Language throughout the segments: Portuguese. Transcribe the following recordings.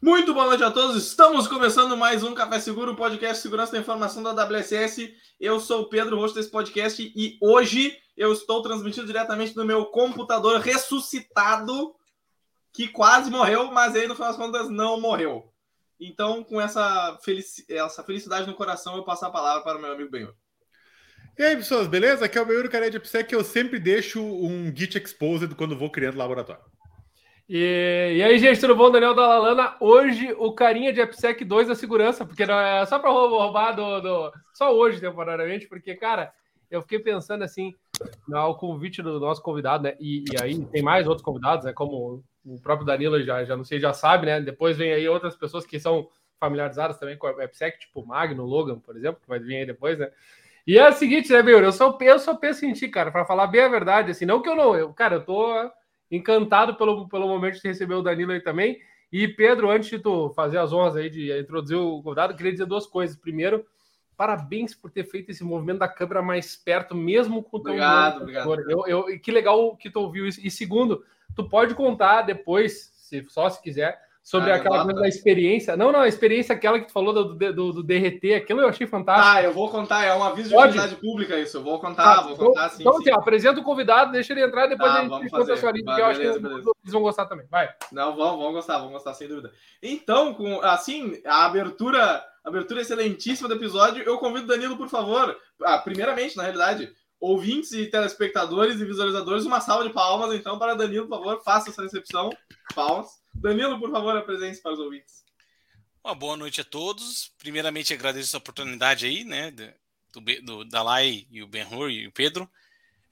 Muito boa noite a todos. Estamos começando mais um Café Seguro, podcast Segurança da Informação da WSS. Eu sou o Pedro, host desse podcast, e hoje eu estou transmitindo diretamente do meu computador ressuscitado, que quase morreu, mas aí no final das contas não morreu. Então, com essa, essa felicidade no coração, eu passo a palavra para o meu amigo Benhur. E aí, pessoas, beleza? Aqui é o Benhur Careia de que eu sempre deixo um Git Exposed quando vou criando laboratório. E, e, aí, gente, tudo bom? Daniel Dalalana. Hoje, o carinha de AppSec 2 da segurança, porque não é só para roubar do, do, Só hoje, temporariamente, porque, cara, eu fiquei pensando assim, no convite do nosso convidado, né? E, e, aí tem mais outros convidados, né? Como o próprio Danilo já, já não sei, já sabe, né? Depois vem aí outras pessoas que são familiarizadas também com a AppSec, tipo Magno, Logan, por exemplo, que vai vir aí depois, né? E é o seguinte, né, meu? Eu só, eu só penso em ti, cara, para falar bem a verdade, assim, não que eu não, eu, cara, eu tô encantado pelo, pelo momento de receber o Danilo aí também. E Pedro, antes de tu fazer as honras aí de introduzir o convidado, queria dizer duas coisas. Primeiro, parabéns por ter feito esse movimento da câmera mais perto, mesmo com o teu Obrigado, obrigado. Eu, eu, que legal que tu ouviu isso. E segundo, tu pode contar depois, se só se quiser, sobre ah, aquela coisa da experiência. Não, não, a experiência aquela que tu falou do, do, do, derreter, aquilo eu achei fantástico. Ah, eu vou contar, é um aviso de utilidade pública isso. Eu vou contar, ah, vou contar sim. Então, sim. Assim, apresenta o convidado, deixa ele entrar, depois tá, a gente conta a sua lista, que eu acho que eles vão gostar também. Vai. Não, vão, vão gostar, vão gostar, sem dúvida. Então, com, assim, a abertura, abertura excelentíssima do episódio, eu convido o Danilo, por favor, ah, primeiramente, na realidade, ouvintes e telespectadores e visualizadores, uma salva de palmas, então, para Danilo, por favor, faça essa recepção. Palmas. Danilo, por favor, apresente para os ouvintes. Uma boa noite a todos. Primeiramente, agradeço a oportunidade aí, né, do, do Dalai e o Benhur e o Pedro.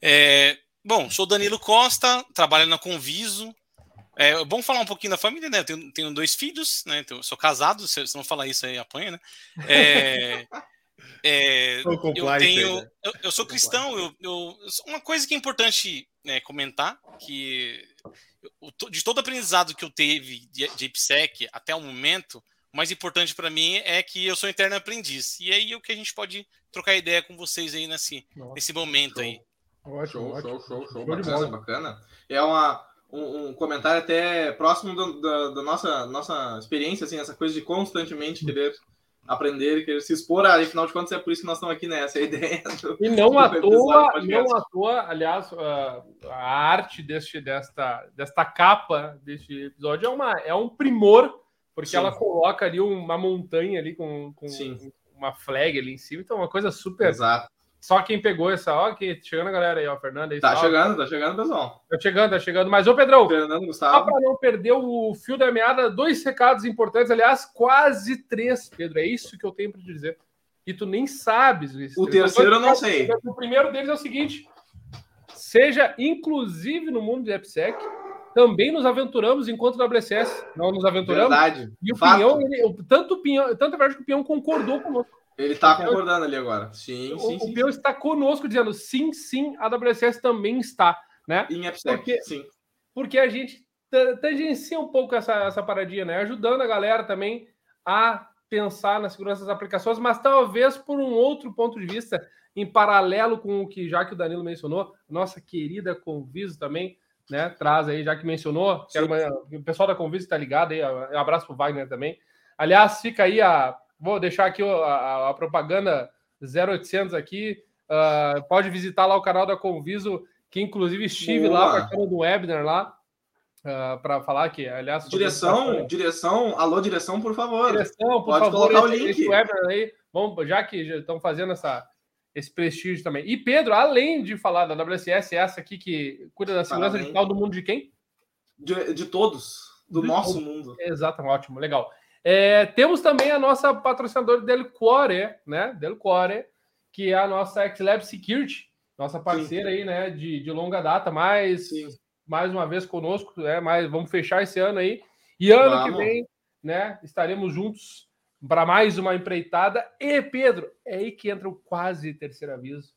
É, bom, sou Danilo Costa, trabalho na Conviso. É bom falar um pouquinho da família, né? Eu tenho, tenho dois filhos, né? Então, sou casado, se, se não falar isso aí, apanha, né? É, é, eu, tenho, né? eu, eu, sou cristão, eu, eu, uma coisa que é importante né, comentar, que de todo aprendizado que eu teve de, de IPSEC até o momento, o mais importante para mim é que eu sou eterno aprendiz. E aí é o que a gente pode trocar ideia com vocês aí nesse, Nossa, nesse momento show. aí. Ótimo, show, show, show, show, bacana, bacana. É uma, um, um comentário até próximo da, da nossa, nossa experiência, assim, essa coisa de constantemente querer aprender, querer se expor, afinal de contas é por isso que nós estamos aqui nessa né? ideia. Do, e não à toa, não à toa, aliás, a, a arte deste, desta, desta capa deste episódio é, uma, é um primor, porque Sim. ela coloca ali uma montanha ali com, com uma flag ali em cima, então é uma coisa super Exato. Só quem pegou essa, ó, que chegando a galera aí, ó, Fernando aí. Tá chegando, tá chegando, pessoal. Tá chegando, tá chegando. Mas, ô, Pedrão, Fernando, Gustavo. só para não perder o fio da meada, dois recados importantes, aliás, quase três, Pedro. É isso que eu tenho para te dizer. E tu nem sabes isso. O terceiro eu não sei. O primeiro deles é o seguinte: seja inclusive no mundo de AppSec, também nos aventuramos enquanto WSS. Não nos aventuramos. Verdade. E o Fato. Pinhão, ele, tanto o Pinhão, tanto a verdade que o Pinhão concordou conosco. Ele está concordando ali agora. Sim, o, sim, o Peu está conosco dizendo sim, sim, a WSS também está, né? Em AppSec, porque, sim. Porque a gente tangencia um pouco essa, essa paradinha, né? Ajudando a galera também a pensar na segurança das aplicações, mas talvez por um outro ponto de vista, em paralelo com o que já que o Danilo mencionou, nossa querida Conviso também, né? Traz aí, já que mencionou, que uma, o pessoal da Conviso está ligado aí, um abraço para o Wagner também. Aliás, fica aí a Vou deixar aqui a, a propaganda 0800 aqui. Uh, pode visitar lá o canal da Conviso, que inclusive estive Boa. lá participando do webinar lá. Uh, para falar que, aliás, direção, direção, alô direção, por favor. Direção, por Pode favor, colocar esse, o link. Aí, vamos, já que já estão fazendo essa, esse prestígio também. E Pedro, além de falar da WSS, essa aqui que cuida da segurança Parabéns. digital do mundo de quem? De, de todos, do de nosso mundo. Exato, ótimo, legal. É, temos também a nossa patrocinadora Delcore, né? Delcore, que é a nossa XLab Security, nossa parceira Sim. aí, né? De, de longa data, mais, mais uma vez conosco, né? Mais, vamos fechar esse ano aí. E ano vamos. que vem, né? Estaremos juntos para mais uma empreitada. E, Pedro, é aí que entra o quase terceiro aviso.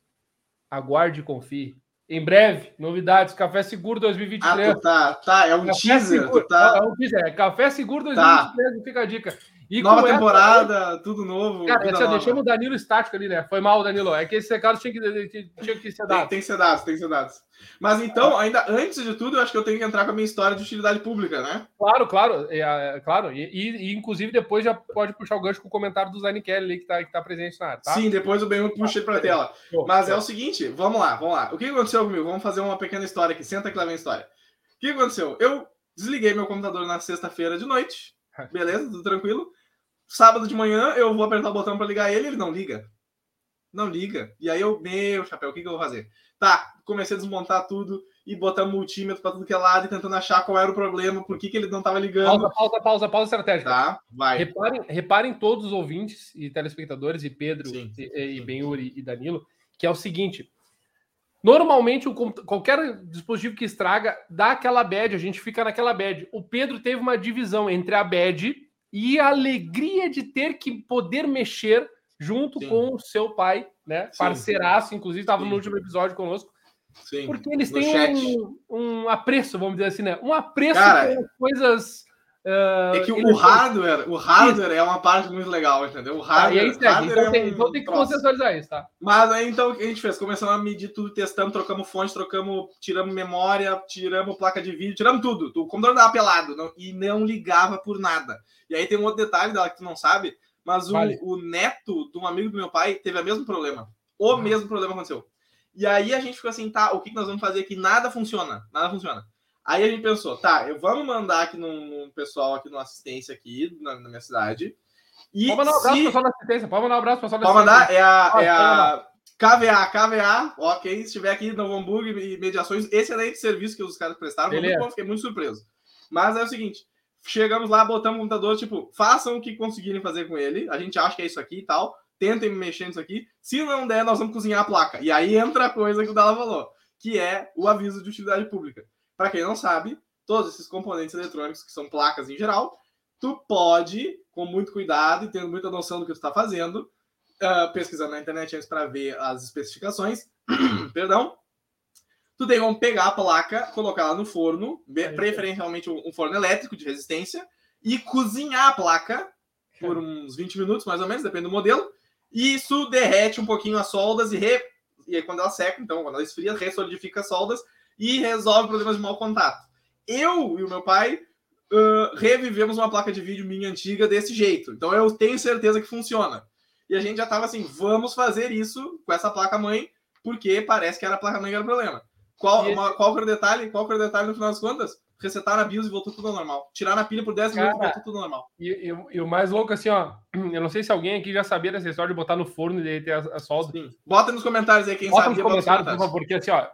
Aguarde e confie. Em breve, novidades, Café Seguro 2023. Ah, tá, tá, é um Café teaser, Seguro, tá... É um teaser, é Café Seguro 2023, tá. fica a dica. E Nova temporada, essa... tudo novo. Cara, assim, deixamos o Danilo estático ali, né? Foi mal, Danilo. É que esse recado tinha que, tinha que ser dado. Tem, tem que ser dado, tem que ser dado. Mas então, ainda antes de tudo, eu acho que eu tenho que entrar com a minha história de utilidade pública, né? Claro, claro. É, é, claro. E, e, inclusive, depois já pode puxar o gancho com o comentário do Zane Kelly ali, que tá, que tá presente na área, tá? Sim, depois o Ben puxa ele pra tela. Mas é o seguinte, vamos lá, vamos lá. O que aconteceu comigo? Vamos fazer uma pequena história aqui. Senta que lá vem a história. O que aconteceu? Eu desliguei meu computador na sexta-feira de noite. Beleza, tudo tranquilo. Sábado de manhã eu vou apertar o botão para ligar ele, ele não liga. Não liga. E aí eu, meu chapéu, o que, que eu vou fazer? Tá, comecei a desmontar tudo e botar multímetro para tudo que é lado e tentando achar qual era o problema, por que, que ele não estava ligando. Pausa, pausa, pausa, pausa estratégica. Tá, vai. Reparem, reparem todos os ouvintes e telespectadores, e Pedro, Sim. e, e Benhuri e Danilo, que é o seguinte: Normalmente, o, qualquer dispositivo que estraga dá aquela bad, a gente fica naquela bad. O Pedro teve uma divisão entre a bad e a alegria de ter que poder mexer junto Sim. com o seu pai, né? Sim. Parceiraço, inclusive, estava no último episódio conosco. Sim. Porque eles têm um, um, apreço, vamos dizer assim, né? Um apreço Cara, por coisas Uh, é que o hardware, o hardware é uma parte muito legal, entendeu? O hardware, ah, aí, hardware então, é tem, um então tem que consensualizar isso, tá? Mas aí então o que a gente fez? Começamos a medir tudo, testando, trocamos fonte, trocamos, tiramos memória, tiramos placa de vídeo, tiramos tudo. O computador dava pelado não, e não ligava por nada. E aí tem um outro detalhe dela que tu não sabe, mas o, vale. o neto de um amigo do meu pai teve o mesmo problema. O mesmo problema aconteceu. E aí a gente ficou assim, tá, o que nós vamos fazer aqui? Nada funciona, nada funciona. Aí a gente pensou, tá, eu vamos mandar aqui num, pessoal aqui no assistência aqui na, na, minha cidade. E pode mandar um abraço se... pessoal da assistência, pode mandar um abraço pessoal da Pode mandar, é a, é a KVA, KVA, ok, se estiver aqui no Hamburgo e mediações, excelente serviço que os caras prestaram, muito bom, fiquei muito surpreso. Mas é o seguinte, chegamos lá, botamos o computador, tipo, façam o que conseguirem fazer com ele, a gente acha que é isso aqui e tal, tentem mexer nisso aqui, se não der, nós vamos cozinhar a placa. E aí entra a coisa que o Dala falou, que é o aviso de utilidade pública. Para quem não sabe, todos esses componentes eletrônicos, que são placas em geral, tu pode, com muito cuidado e tendo muita noção do que tu está fazendo, uh, pesquisando na internet antes para ver as especificações, perdão, tu tem como pegar a placa, colocar ela no forno, preferencialmente um forno elétrico de resistência, e cozinhar a placa por uns 20 minutos, mais ou menos, depende do modelo, e isso derrete um pouquinho as soldas e, re... e aí, quando ela seca, então, quando ela esfria, ressolidifica as soldas e resolve problemas de mau contato. Eu e o meu pai uh, revivemos uma placa de vídeo minha antiga desse jeito. Então eu tenho certeza que funciona. E a gente já estava assim, vamos fazer isso com essa placa mãe, porque parece que era a placa mãe que era o problema. Qual, uma, qual que era o detalhe? Qual que era o detalhe no final das contas? Resetar na BIOS e voltou tudo ao normal. Tirar na pilha por 10 minutos e voltou tudo normal. E, e, e, o mais louco, assim, ó. Eu não sei se alguém aqui já sabia dessa história de botar no forno e derreter a, a solda. Sim. Bota nos comentários aí quem bota sabia. Nos comentários, por favor, porque assim, ó.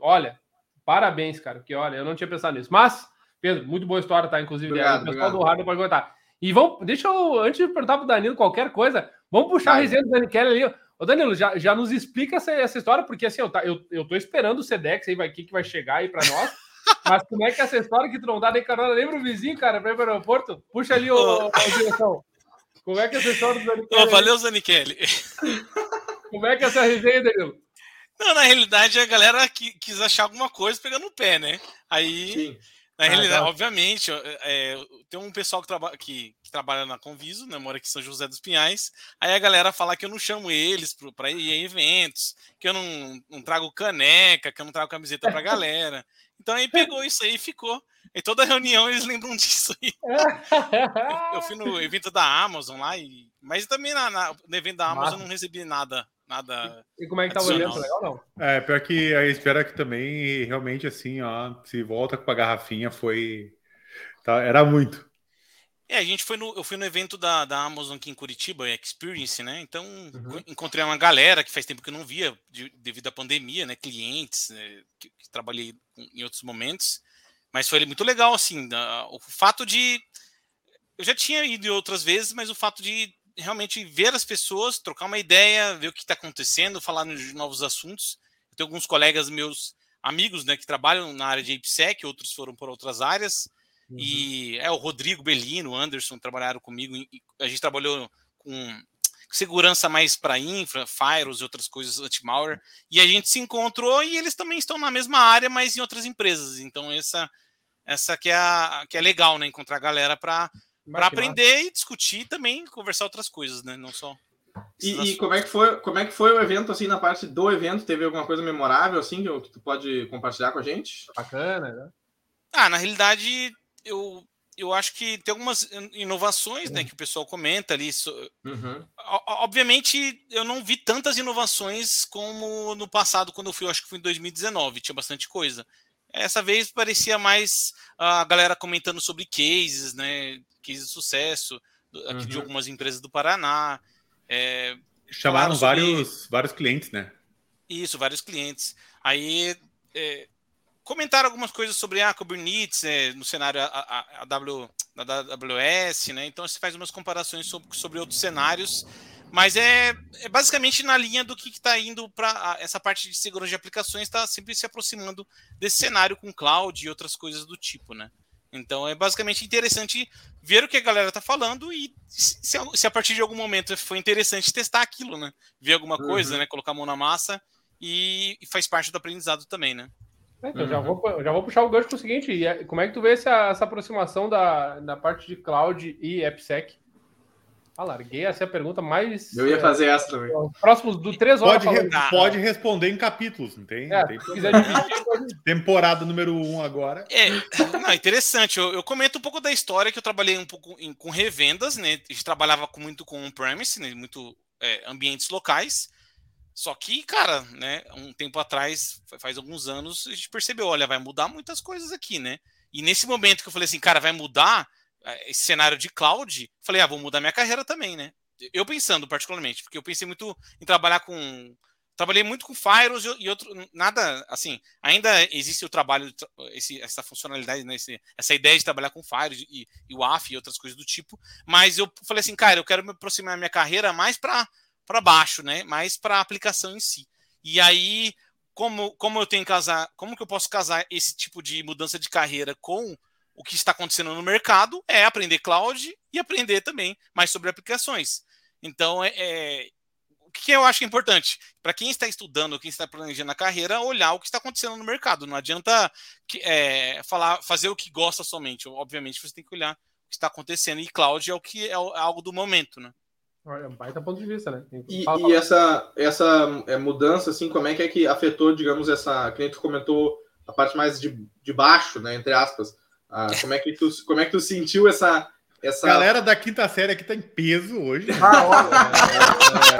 Olha, Parabéns, cara, porque olha, eu não tinha pensado nisso. Mas, Pedro, muito boa história, tá? Inclusive, obrigado, o pessoal do rádio pode contar. E vamos, deixa eu, antes de perguntar pro Danilo qualquer coisa, vamos puxar Vai. a resenha do Danilo Kelly ali. Ô, Danilo, já, já nos explica essa, essa história, porque assim, eu, tá, eu, eu tô esperando o Sedex aí, vai, que, que vai chegar aí para nós. Mas como é que é essa história que tu não dá nem carona? Lembra o vizinho, cara, para ir para o aeroporto? Puxa ali o, a direção. Como é que é essa história do Danilo? Oh, valeu, Zanichelli. Como é que é essa resenha, Danilo? Não, na realidade a galera quis achar alguma coisa pegando o pé, né? Aí, Sim. na ah, realidade, tá. obviamente, é, tem um pessoal que, traba que, que, trabalha na Conviso, né? Mora aqui em São José dos Pinhais. Aí a galera fala que eu não chamo eles para ir em eventos, que eu não, não trago caneca, que eu não trago camiseta pra galera. Então aí pegou isso aí e ficou. E toda reunião eles lembram disso aí. eu, eu, fui no evento da Amazon lá, e, mas também na, na no evento da Amazon eu não recebi nada nada. E como é que tá o evento? Legal não? É, pior que a espera que também realmente assim, ó, se volta com a garrafinha foi. Tá, era muito. É, a gente foi no, eu fui no evento da, da Amazon aqui em Curitiba, Experience, né? Então uhum. encontrei uma galera que faz tempo que eu não via de, devido à pandemia, né? Clientes né? Que, que, trabalhei em outros momentos, mas foi muito legal assim. Da, o fato de eu já tinha ido outras vezes, mas o fato de realmente ver as pessoas, trocar uma ideia, ver o que está acontecendo, falar de novos assuntos. Eu tenho alguns colegas meus, amigos, né, que trabalham na área de IPSEC, outros foram por outras áreas. Uhum. E é o Rodrigo Bellino, o Anderson trabalharam comigo. a gente trabalhou com segurança mais para infra, firewalls e outras coisas anti-malware. E a gente se encontrou e eles também estão na mesma área, mas em outras empresas. Então essa essa que é a, que é legal, né, encontrar a galera para para aprender e discutir também conversar outras coisas, né? Não só. E, e, como é que foi como é que foi o evento assim na parte do evento teve alguma coisa memorável assim que, que tu pode compartilhar com a gente bacana né? ah na realidade eu eu acho que tem algumas inovações né, que o pessoal comenta ali. Uhum. Obviamente, eu não vi tantas inovações como no passado, quando eu fui, eu acho que foi em 2019, tinha bastante coisa. Essa vez parecia mais a galera comentando sobre cases, né? Cases de sucesso aqui uhum. de algumas empresas do Paraná. É, Chamaram sobre... vários, vários clientes, né? Isso, vários clientes. Aí é, comentaram algumas coisas sobre a ah, Kubernetes é, no cenário a, a, a w, da AWS, né? Então você faz umas comparações sobre, sobre outros cenários, mas é, é basicamente na linha do que está indo para essa parte de segurança de aplicações, está sempre se aproximando desse cenário com cloud e outras coisas do tipo, né? Então é basicamente interessante ver o que a galera está falando e se, se, a partir de algum momento foi interessante testar aquilo, né? Ver alguma coisa, uhum. né? Colocar a mão na massa e, e faz parte do aprendizado também, né? É, então, uhum. já, vou, já vou puxar o gancho para o seguinte: é, como é que tu vê essa, essa aproximação da, da parte de cloud e AppSec? Ah, larguei essa é a pergunta mais. Eu ia fazer essa também. Próximos do três horas. Pode, re, pode responder em capítulos, não tem? É, tem se quiser dividir, Temporada número um agora. É, não, interessante. Eu, eu, comento um pouco da história que eu trabalhei um pouco em, com revendas, né? A gente trabalhava com, muito com on-premise, né? muito é, ambientes locais. Só que, cara, né, um tempo atrás, faz alguns anos, a gente percebeu, olha, vai mudar muitas coisas aqui, né? E nesse momento que eu falei assim, cara, vai mudar esse cenário de cloud, falei, ah, vou mudar minha carreira também, né? Eu pensando particularmente, porque eu pensei muito em trabalhar com trabalhei muito com firewalls e outro nada assim ainda existe o trabalho esse, essa funcionalidade né, esse, essa ideia de trabalhar com firewalls e, e e outras coisas do tipo mas eu falei assim cara eu quero me aproximar da minha carreira mais para para baixo, né? Mais para a aplicação em si. E aí, como, como eu tenho que casar, como que eu posso casar esse tipo de mudança de carreira com o que está acontecendo no mercado? É aprender cloud e aprender também mais sobre aplicações. Então, é, é o que eu acho importante para quem está estudando, quem está planejando a carreira, olhar o que está acontecendo no mercado. Não adianta é, falar, fazer o que gosta somente. Obviamente, você tem que olhar o que está acontecendo. E cloud é o que é, é algo do momento, né? É um baita ponto de vista, né? E, fala, fala. e, essa, essa é, mudança, assim, como é que é que afetou, digamos, essa. Que a gente comentou a parte mais de, de baixo, né? Entre aspas. Ah, como, é que tu, como é que tu sentiu essa. Essa... Galera da quinta série aqui tá em peso hoje. Ah, olha.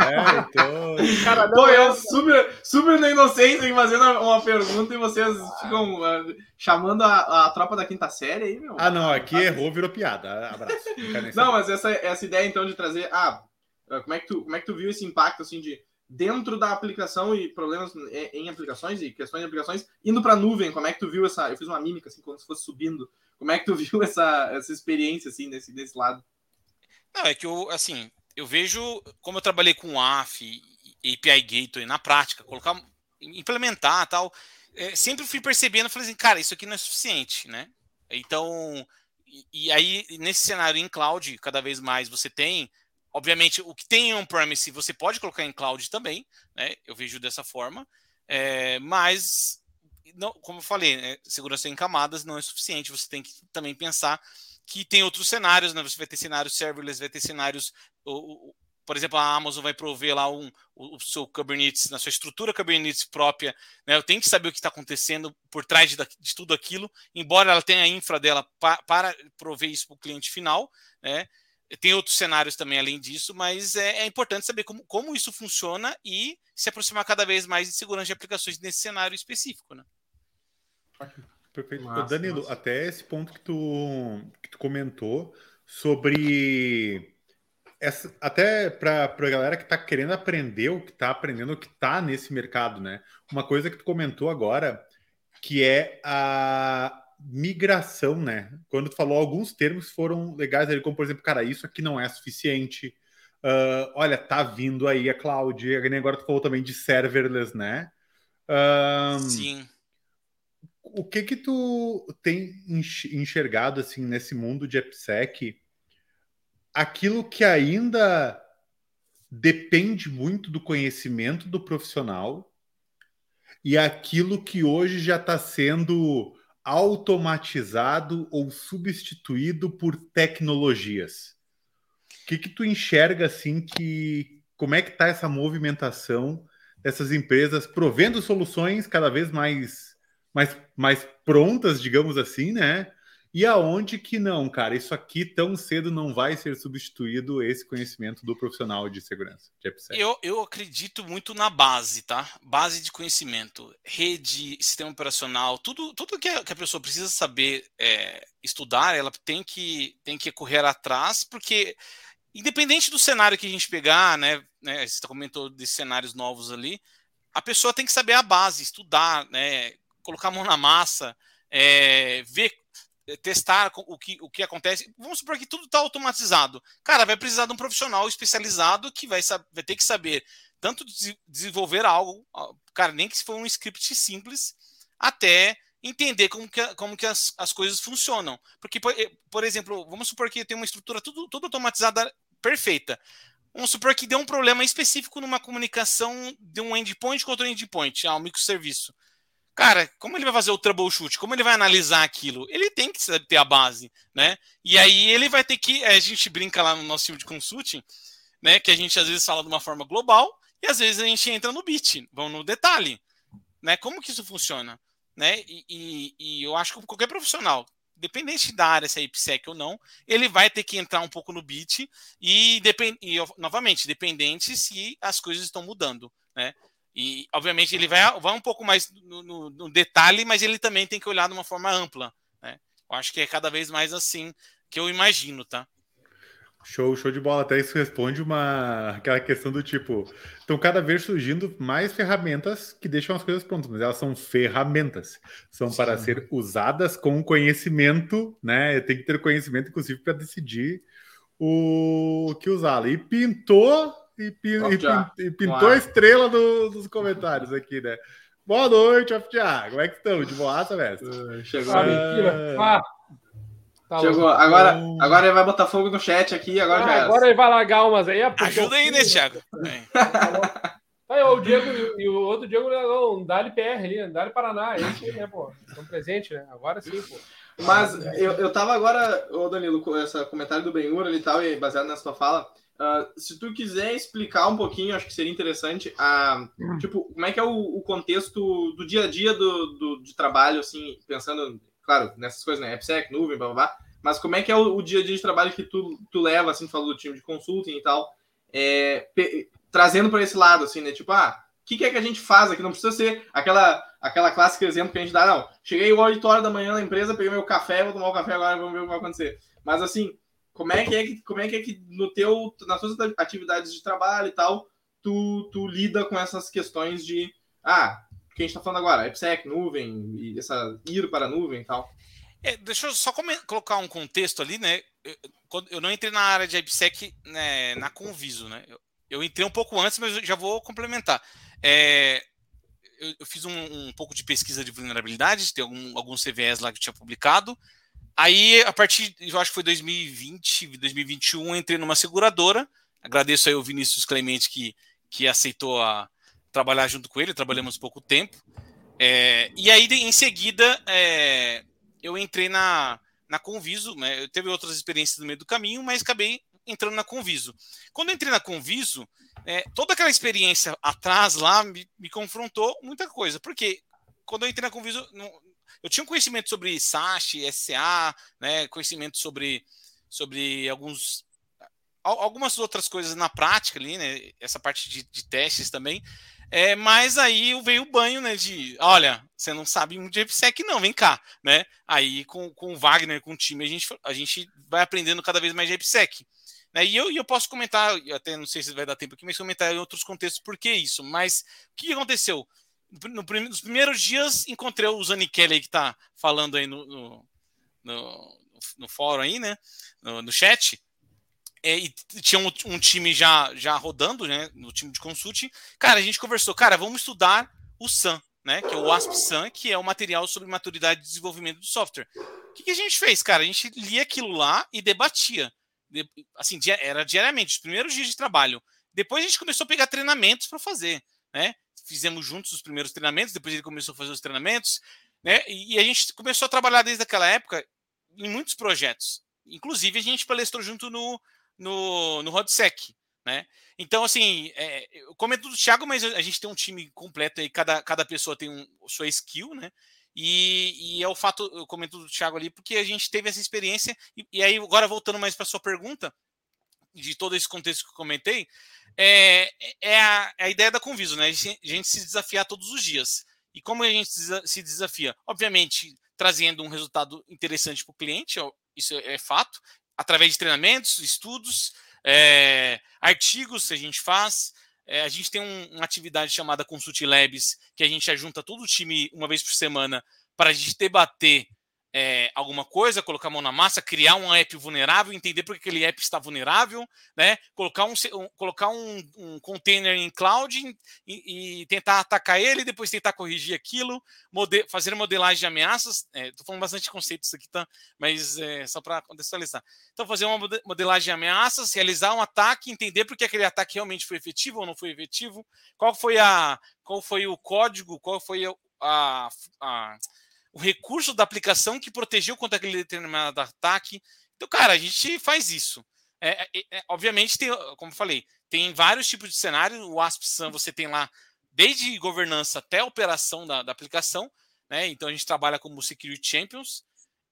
é, então... Cara, não, Pô, eu super, super na inocência fazendo uma pergunta e vocês ficam uh, chamando a, a tropa da quinta série aí, meu. Ah, não, aqui errou, virou piada. Abraço. Não, mas essa, essa ideia então de trazer. Ah, ah, como é que tu, como é que tu viu esse impacto assim de dentro da aplicação e problemas em aplicações e questões de aplicações indo para a nuvem? Como é que tu viu essa? Eu fiz uma mímica assim como se fosse subindo. Como é que tu viu essa, essa experiência assim nesse desse lado? Não, é que eu assim eu vejo como eu trabalhei com AF, API Gateway na prática, colocar, implementar tal. É, sempre fui percebendo, falei assim, cara, isso aqui não é suficiente, né? Então, e, e aí nesse cenário em cloud, cada vez mais você tem Obviamente, o que tem on-premise você pode colocar em cloud também, né? Eu vejo dessa forma. É, mas, não, como eu falei, né? segurança em camadas não é suficiente. Você tem que também pensar que tem outros cenários, né? Você vai ter cenários serverless, vai ter cenários. O, o, por exemplo, a Amazon vai prover lá um, o, o, seu Kubernetes, na sua estrutura Kubernetes própria. Né? Eu tenho que saber o que está acontecendo por trás de, de, tudo aquilo, embora ela tenha a infra dela pa, para prover isso para o cliente final. Né? Tem outros cenários também além disso, mas é, é, importante saber como, como isso funciona e se aproximar cada vez mais de segurança de aplicações nesse cenário específico, né? Perfeito. Massa, Danilo, massa. até esse ponto que tu, que tu comentou sobre essa, até para a galera que está querendo aprender o que está aprendendo, o que está nesse mercado, né? Uma coisa que tu comentou agora, que é a, migração, né? Quando tu falou alguns termos foram legais ali, como por exemplo, cara, isso aqui não é suficiente. Uh, olha, tá vindo aí a cloud. Agora tu falou também de serverless, né? Uh, Sim. O que que tu tem enxergado assim nesse mundo de AppSec? Aquilo que ainda depende muito do conhecimento do profissional e aquilo que hoje já está sendo automatizado ou substituído por tecnologias. O que, que tu enxerga assim que como é que está essa movimentação dessas empresas provendo soluções cada vez mais, mais, mais prontas, digamos assim, né? E aonde que não, cara? Isso aqui tão cedo não vai ser substituído esse conhecimento do profissional de segurança. De eu, eu acredito muito na base, tá? Base de conhecimento, rede, sistema operacional, tudo, tudo que, a, que a pessoa precisa saber é, estudar, ela tem que, tem que correr atrás, porque independente do cenário que a gente pegar, né? né você comentou desses cenários novos ali, a pessoa tem que saber a base, estudar, né? Colocar a mão na massa, é, ver testar o que, o que acontece. Vamos supor que tudo está automatizado. Cara, vai precisar de um profissional especializado que vai, vai ter que saber tanto desenvolver algo, cara, nem que se for um script simples, até entender como que, como que as, as coisas funcionam. Porque, por, eh, por exemplo, vamos supor que tem uma estrutura tudo, tudo automatizada perfeita. Vamos supor que deu um problema específico numa comunicação de um endpoint contra um endpoint, ah, um microserviço. Cara, como ele vai fazer o troubleshoot? Como ele vai analisar aquilo? Ele tem que ter a base, né? E aí ele vai ter que. A gente brinca lá no nosso time de consulting, né? Que a gente às vezes fala de uma forma global e às vezes a gente entra no bit, vamos no detalhe, né? Como que isso funciona, né? E, e, e eu acho que qualquer profissional, dependente da área, se é IPSEC ou não, ele vai ter que entrar um pouco no bit e, depend, e novamente, dependente se as coisas estão mudando, né? E, obviamente, ele vai, vai um pouco mais no, no, no, detalhe, mas ele também tem que olhar de uma forma ampla. Né? Eu acho que é cada vez mais assim que eu imagino, tá? Show, show de bola. Até isso responde uma aquela questão do tipo, estão cada vez surgindo mais ferramentas que deixam as coisas prontas, mas elas são ferramentas, são Sim. para ser usadas com conhecimento, né? Tem que ter conhecimento, inclusive, para decidir o que usá-la. E pintou e, pin, e, e pintou a estrela do, dos comentários aqui, né? Boa noite, Off-Tiago. Como é que estão? De boaça, mestre? Uh, chegou. Ah, ah, tá chegou. Agora, agora ele vai botar fogo no chat aqui. Agora, ah, já agora ele vai largar umas aí. Ajuda aí, né, Thiago? Aí, o Diego e o outro Diego não, um Dali PR ali, Dali Paraná. Esse, né, pô? Estão presente, né? Agora sim, pô. Mas eu, eu tava agora, ô Danilo, com esse comentário do Benhur ali e tal, e baseado nessa tua fala, Uh, se tu quiser explicar um pouquinho, acho que seria interessante, a, uh, tipo, como é que é o, o contexto do dia a dia do, do, de trabalho, assim, pensando, claro, nessas coisas, né, AppSec, nuvem, blá, blá, blá, mas como é que é o, o, dia a dia de trabalho que tu, tu leva, assim, falou do time de consulting e tal, é, pe, trazendo para esse lado, assim, né, tipo, ah, o que, que, é que a gente faz aqui? Não precisa ser aquela, aquela clássica exemplo que a gente dá, não, cheguei 8 horas da manhã na empresa, peguei meu café, vou tomar o café agora, vamos ver o que vai acontecer. Mas, assim, como é que é que, como é que, é que no teu, nas suas atividades de trabalho e tal, tu, tu lida com essas questões de, ah, que a gente está falando agora, IPsec, nuvem, e essa ir para a nuvem e tal. É, deixa eu só colocar um contexto ali, né? Eu, eu não entrei na área de IPsec né, na Conviso, né? Eu, eu, entrei um pouco antes, mas já vou complementar. É, eu, eu, fiz um, um, pouco de pesquisa de vulnerabilidade, tem algum, alguns CVEs lá que eu tinha publicado, Aí, a partir, eu acho que foi 2020, 2021, entrei numa seguradora. Agradeço aí o Vinícius Clemente que, que aceitou a, trabalhar junto com ele, trabalhamos pouco tempo. É, e aí, em seguida, é, eu entrei na, na Conviso, né? Eu teve outras experiências no meio do caminho, mas acabei entrando na Conviso. Quando entrei na Conviso, é, toda aquela experiência atrás lá me, me confrontou muita coisa, porque quando eu entrei na Conviso, eu tinha um conhecimento sobre SASH, SA, né, conhecimento sobre, sobre alguns algumas outras coisas na prática ali, né, essa parte de, de testes também, é, mas aí veio o banho, né, de, olha, você não sabe muito de IPSEC não, vem cá, né, aí com, com o Wagner, com o time, a gente, a gente vai aprendendo cada vez mais de IPSEC. Né, e eu, eu posso comentar, até não sei se vai dar tempo aqui, mas comentar em outros contextos por que isso, mas o que aconteceu? No, nos primeiros dias encontrei o Zanichelli que está falando aí no, no, no, no, fórum aí, né? No, no chat. É, e tinha um, um, time já, já rodando, né? No time de consulting. Cara, a gente conversou, cara, vamos estudar o SAM, né? Que é o ASP-SAM, que é o material sobre maturidade de desenvolvimento do software. O que, que a gente fez, cara? A gente lia aquilo lá e debatia. De, assim, era diariamente, os primeiros dias de trabalho. Depois a gente começou a pegar treinamentos para fazer, né? Fizemos juntos os primeiros treinamentos, depois ele começou a fazer os treinamentos. né? E a gente começou a trabalhar desde aquela época em muitos projetos. Inclusive, a gente palestrou junto no, no, no RodSec, né? Então, assim, é, eu comento do Thiago, mas a gente tem um time completo aí, cada, cada pessoa tem um, sua skill, né? E, e, é o fato, eu comento do Thiago ali, porque a gente teve essa experiência, e, e aí, agora voltando mais para sua pergunta, de todo esse contexto que eu comentei, é, é, a, é a ideia da Conviso, né? A gente, a gente se desafiar todos os dias. E como a gente se desafia? Obviamente, trazendo um resultado interessante para o cliente, isso é fato, através de treinamentos, estudos, é, artigos que a gente faz. É, a gente tem um, uma atividade chamada Consult Labs, que a gente ajunta todo o time uma vez por semana para a gente debater é, alguma coisa, colocar a mão na massa, criar um app vulnerável, entender por que aquele app está vulnerável, né? colocar um, um colocar um, um, container em cloud e, e, tentar atacar ele, depois tentar corrigir aquilo, mode fazer modelagem de ameaças. Estou é, falando bastante conceitos aqui, tá? mas é, só para contextualizar. Então, fazer uma modelagem de ameaças, realizar um ataque, entender por que aquele ataque realmente foi efetivo ou não foi efetivo, qual foi, a, qual foi o código, qual foi a, a, a o recurso da aplicação que protegeu contra aquele determinado ataque. Então, cara, a gente faz isso. É, é, é, obviamente, tem, como falei, tem vários tipos de cenários. O ASP-SAM você tem lá desde governança até operação da, da aplicação. Né? Então, a gente trabalha como Security Champions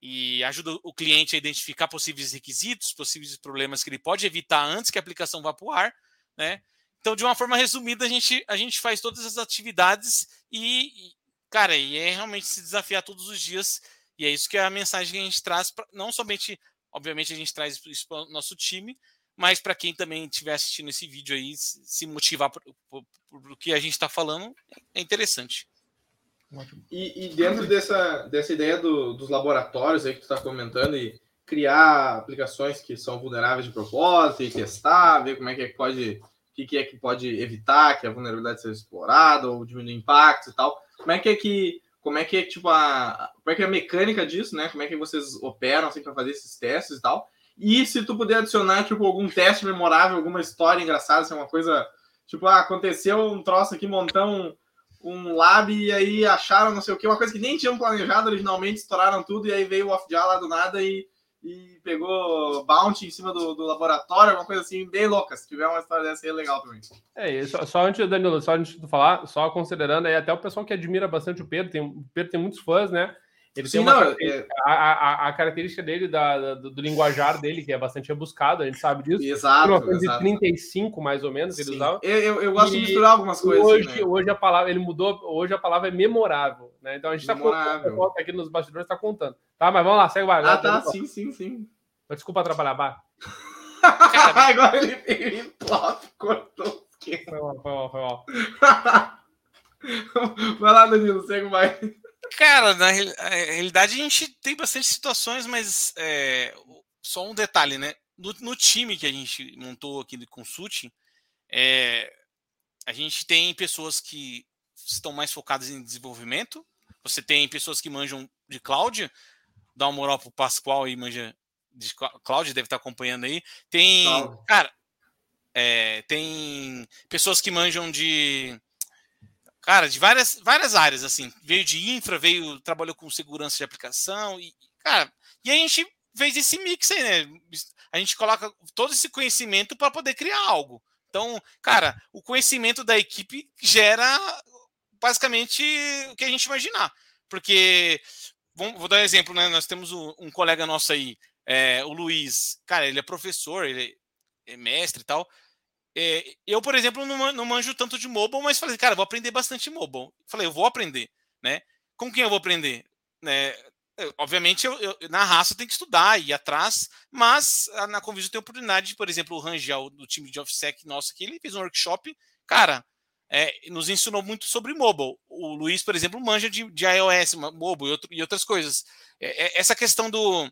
e ajuda o cliente a identificar possíveis requisitos, possíveis problemas que ele pode evitar antes que a aplicação vá para o ar. Né? Então, de uma forma resumida, a gente, a gente faz todas as atividades e, Cara, e é realmente se desafiar todos os dias. E é isso que é a mensagem que a gente traz, pra, não somente, obviamente, a gente traz isso para o nosso time, mas para quem também estiver assistindo esse vídeo aí, se motivar por, por, por que a gente está falando, é interessante. E, e, dentro dessa, dessa ideia do, dos laboratórios aí que tu está comentando e criar aplicações que são vulneráveis de propósito e testar, ver como é que, é que pode, o que, que é que pode evitar que a vulnerabilidade seja explorada ou diminuir impactos e tal. Como é que é que como é que é tipo a como é que é a mecânica disso, né? Como é que vocês operam assim para fazer esses testes e tal? E se tu puder adicionar tipo algum teste memorável, alguma história engraçada, assim, uma coisa tipo, ah, aconteceu um troço aqui, montar um, lab e aí acharam não sei o que, uma coisa que nem tinham planejado originalmente, estouraram tudo e aí veio o off-jar lá do nada e e pegou bounty em cima do, do laboratório, alguma coisa assim, bem louca. Se tiver uma história dessa aí, é legal também. É, só, só antes, Danilo, só antes de falar, só considerando aí até o pessoal que admira bastante o Pedro, tem, o Pedro tem muitos fãs, né? Ele Sim, tem uma não, é... a, a, a, característica dele, da, do, do, linguajar dele, que é bastante rebuscado, a gente sabe disso. Exato. 1935, mais ou menos, ele usava. Eu, eu, eu gosto e de misturar algumas coisas. Hoje, assim, né? hoje a palavra, ele mudou, hoje a palavra é memorável, né? Então a gente está contando, aqui nos bastidores, está contando. Tá, mas vamos lá, segue o barco. Ah, tá, sim, sim, sim. Desculpa atrapalhar, Bar. Agora ele, ele plop, cortou. Foi mal, foi mal, foi mal. Vai lá, Danilo, segue mais. Cara, na realidade a gente tem bastante situações, mas é, só um detalhe, né? No, no, time que a gente montou aqui de consulting, é, a gente tem pessoas que estão mais focadas em desenvolvimento. Você tem pessoas que manjam de cloud, dá uma moral pro Pascoal e manja de Cláudio deve estar acompanhando aí. Tem, cara, é, tem pessoas que manjam de cara, de várias, várias áreas, assim. Veio de infra, veio, trabalhou com segurança de aplicação e, cara, e a gente fez esse mix aí, né? A gente coloca todo esse conhecimento para poder criar algo. Então, cara, o conhecimento da equipe gera basicamente o que a gente imaginar. Porque, vou dar um exemplo, né? Nós temos um colega nosso aí, é, o Luiz, cara, ele é professor, ele é mestre e tal. É, eu, por exemplo, não, não manjo tanto de mobile, mas falei, cara, vou aprender bastante mobile. Falei, eu vou aprender, né? Com quem eu vou aprender? Né? obviamente, eu, eu, na raça tem que estudar e ir atrás, mas na Conviso tem oportunidade, de, por exemplo, o Rangel, do time de OffSec nosso aqui, ele fez um workshop, cara, é, nos ensinou muito sobre mobile. O Luiz, por exemplo, manja de, de iOS, mobile e, outro, e outras coisas. É, é, essa questão do,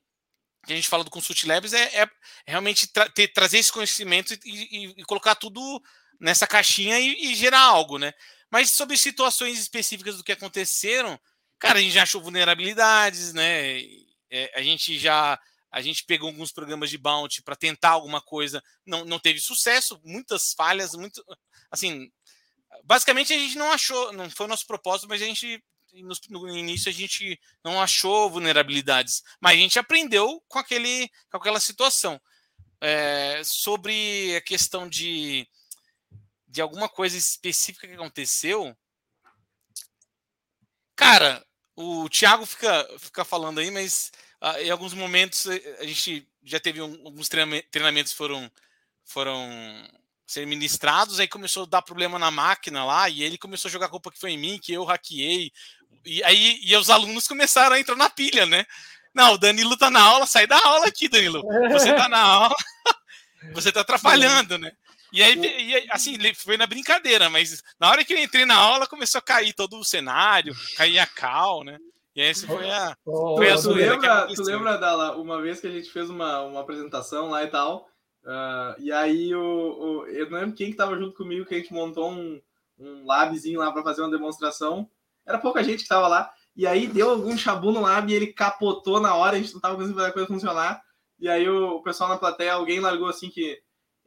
que a gente fala do Consult Labs é, é realmente tra ter, trazer esse conhecimento e, e, e, colocar tudo nessa caixinha e, gerar algo, né? Mas sobre situações específicas do que aconteceram, cara, a gente já achou vulnerabilidades, né? É, a gente já a gente pegou alguns programas de bounty para tentar alguma coisa, não, não teve sucesso, muitas falhas, muito assim, basicamente a gente não achou, não foi o nosso propósito, mas a gente no, início a gente não achou vulnerabilidades, mas a gente aprendeu com, aquele, com aquela situação. É, sobre a questão de, de alguma coisa específica que aconteceu, cara, o Thiago fica, fica falando aí, mas uh, em alguns momentos a gente já teve um, alguns treinamentos foram foram ser ministrados, aí começou a dar problema na máquina lá, e ele começou a jogar culpa que foi em mim, que eu hackeei. E aí e os alunos começaram a entrar na pilha, né? Não, o Danilo tá na aula, sai da aula aqui, Danilo. Você tá na aula, você tá atrapalhando, né? E aí, e, assim, foi na brincadeira, mas na hora que eu entrei na aula, começou a cair todo o cenário, cair a cal, né? E essa foi a. Oh, foi a tu, lembra, tu lembra, Dala, uma vez que a gente fez uma, uma apresentação lá e tal, Uh, e aí o, o, eu não lembro quem que tava junto comigo que a gente montou um, um labzinho lá para fazer uma demonstração. Era pouca gente que tava lá. E aí deu algum chabu no lab e ele capotou na hora, a gente não tava conseguindo fazer a coisa funcionar. E aí o, o pessoal na plateia, alguém largou assim que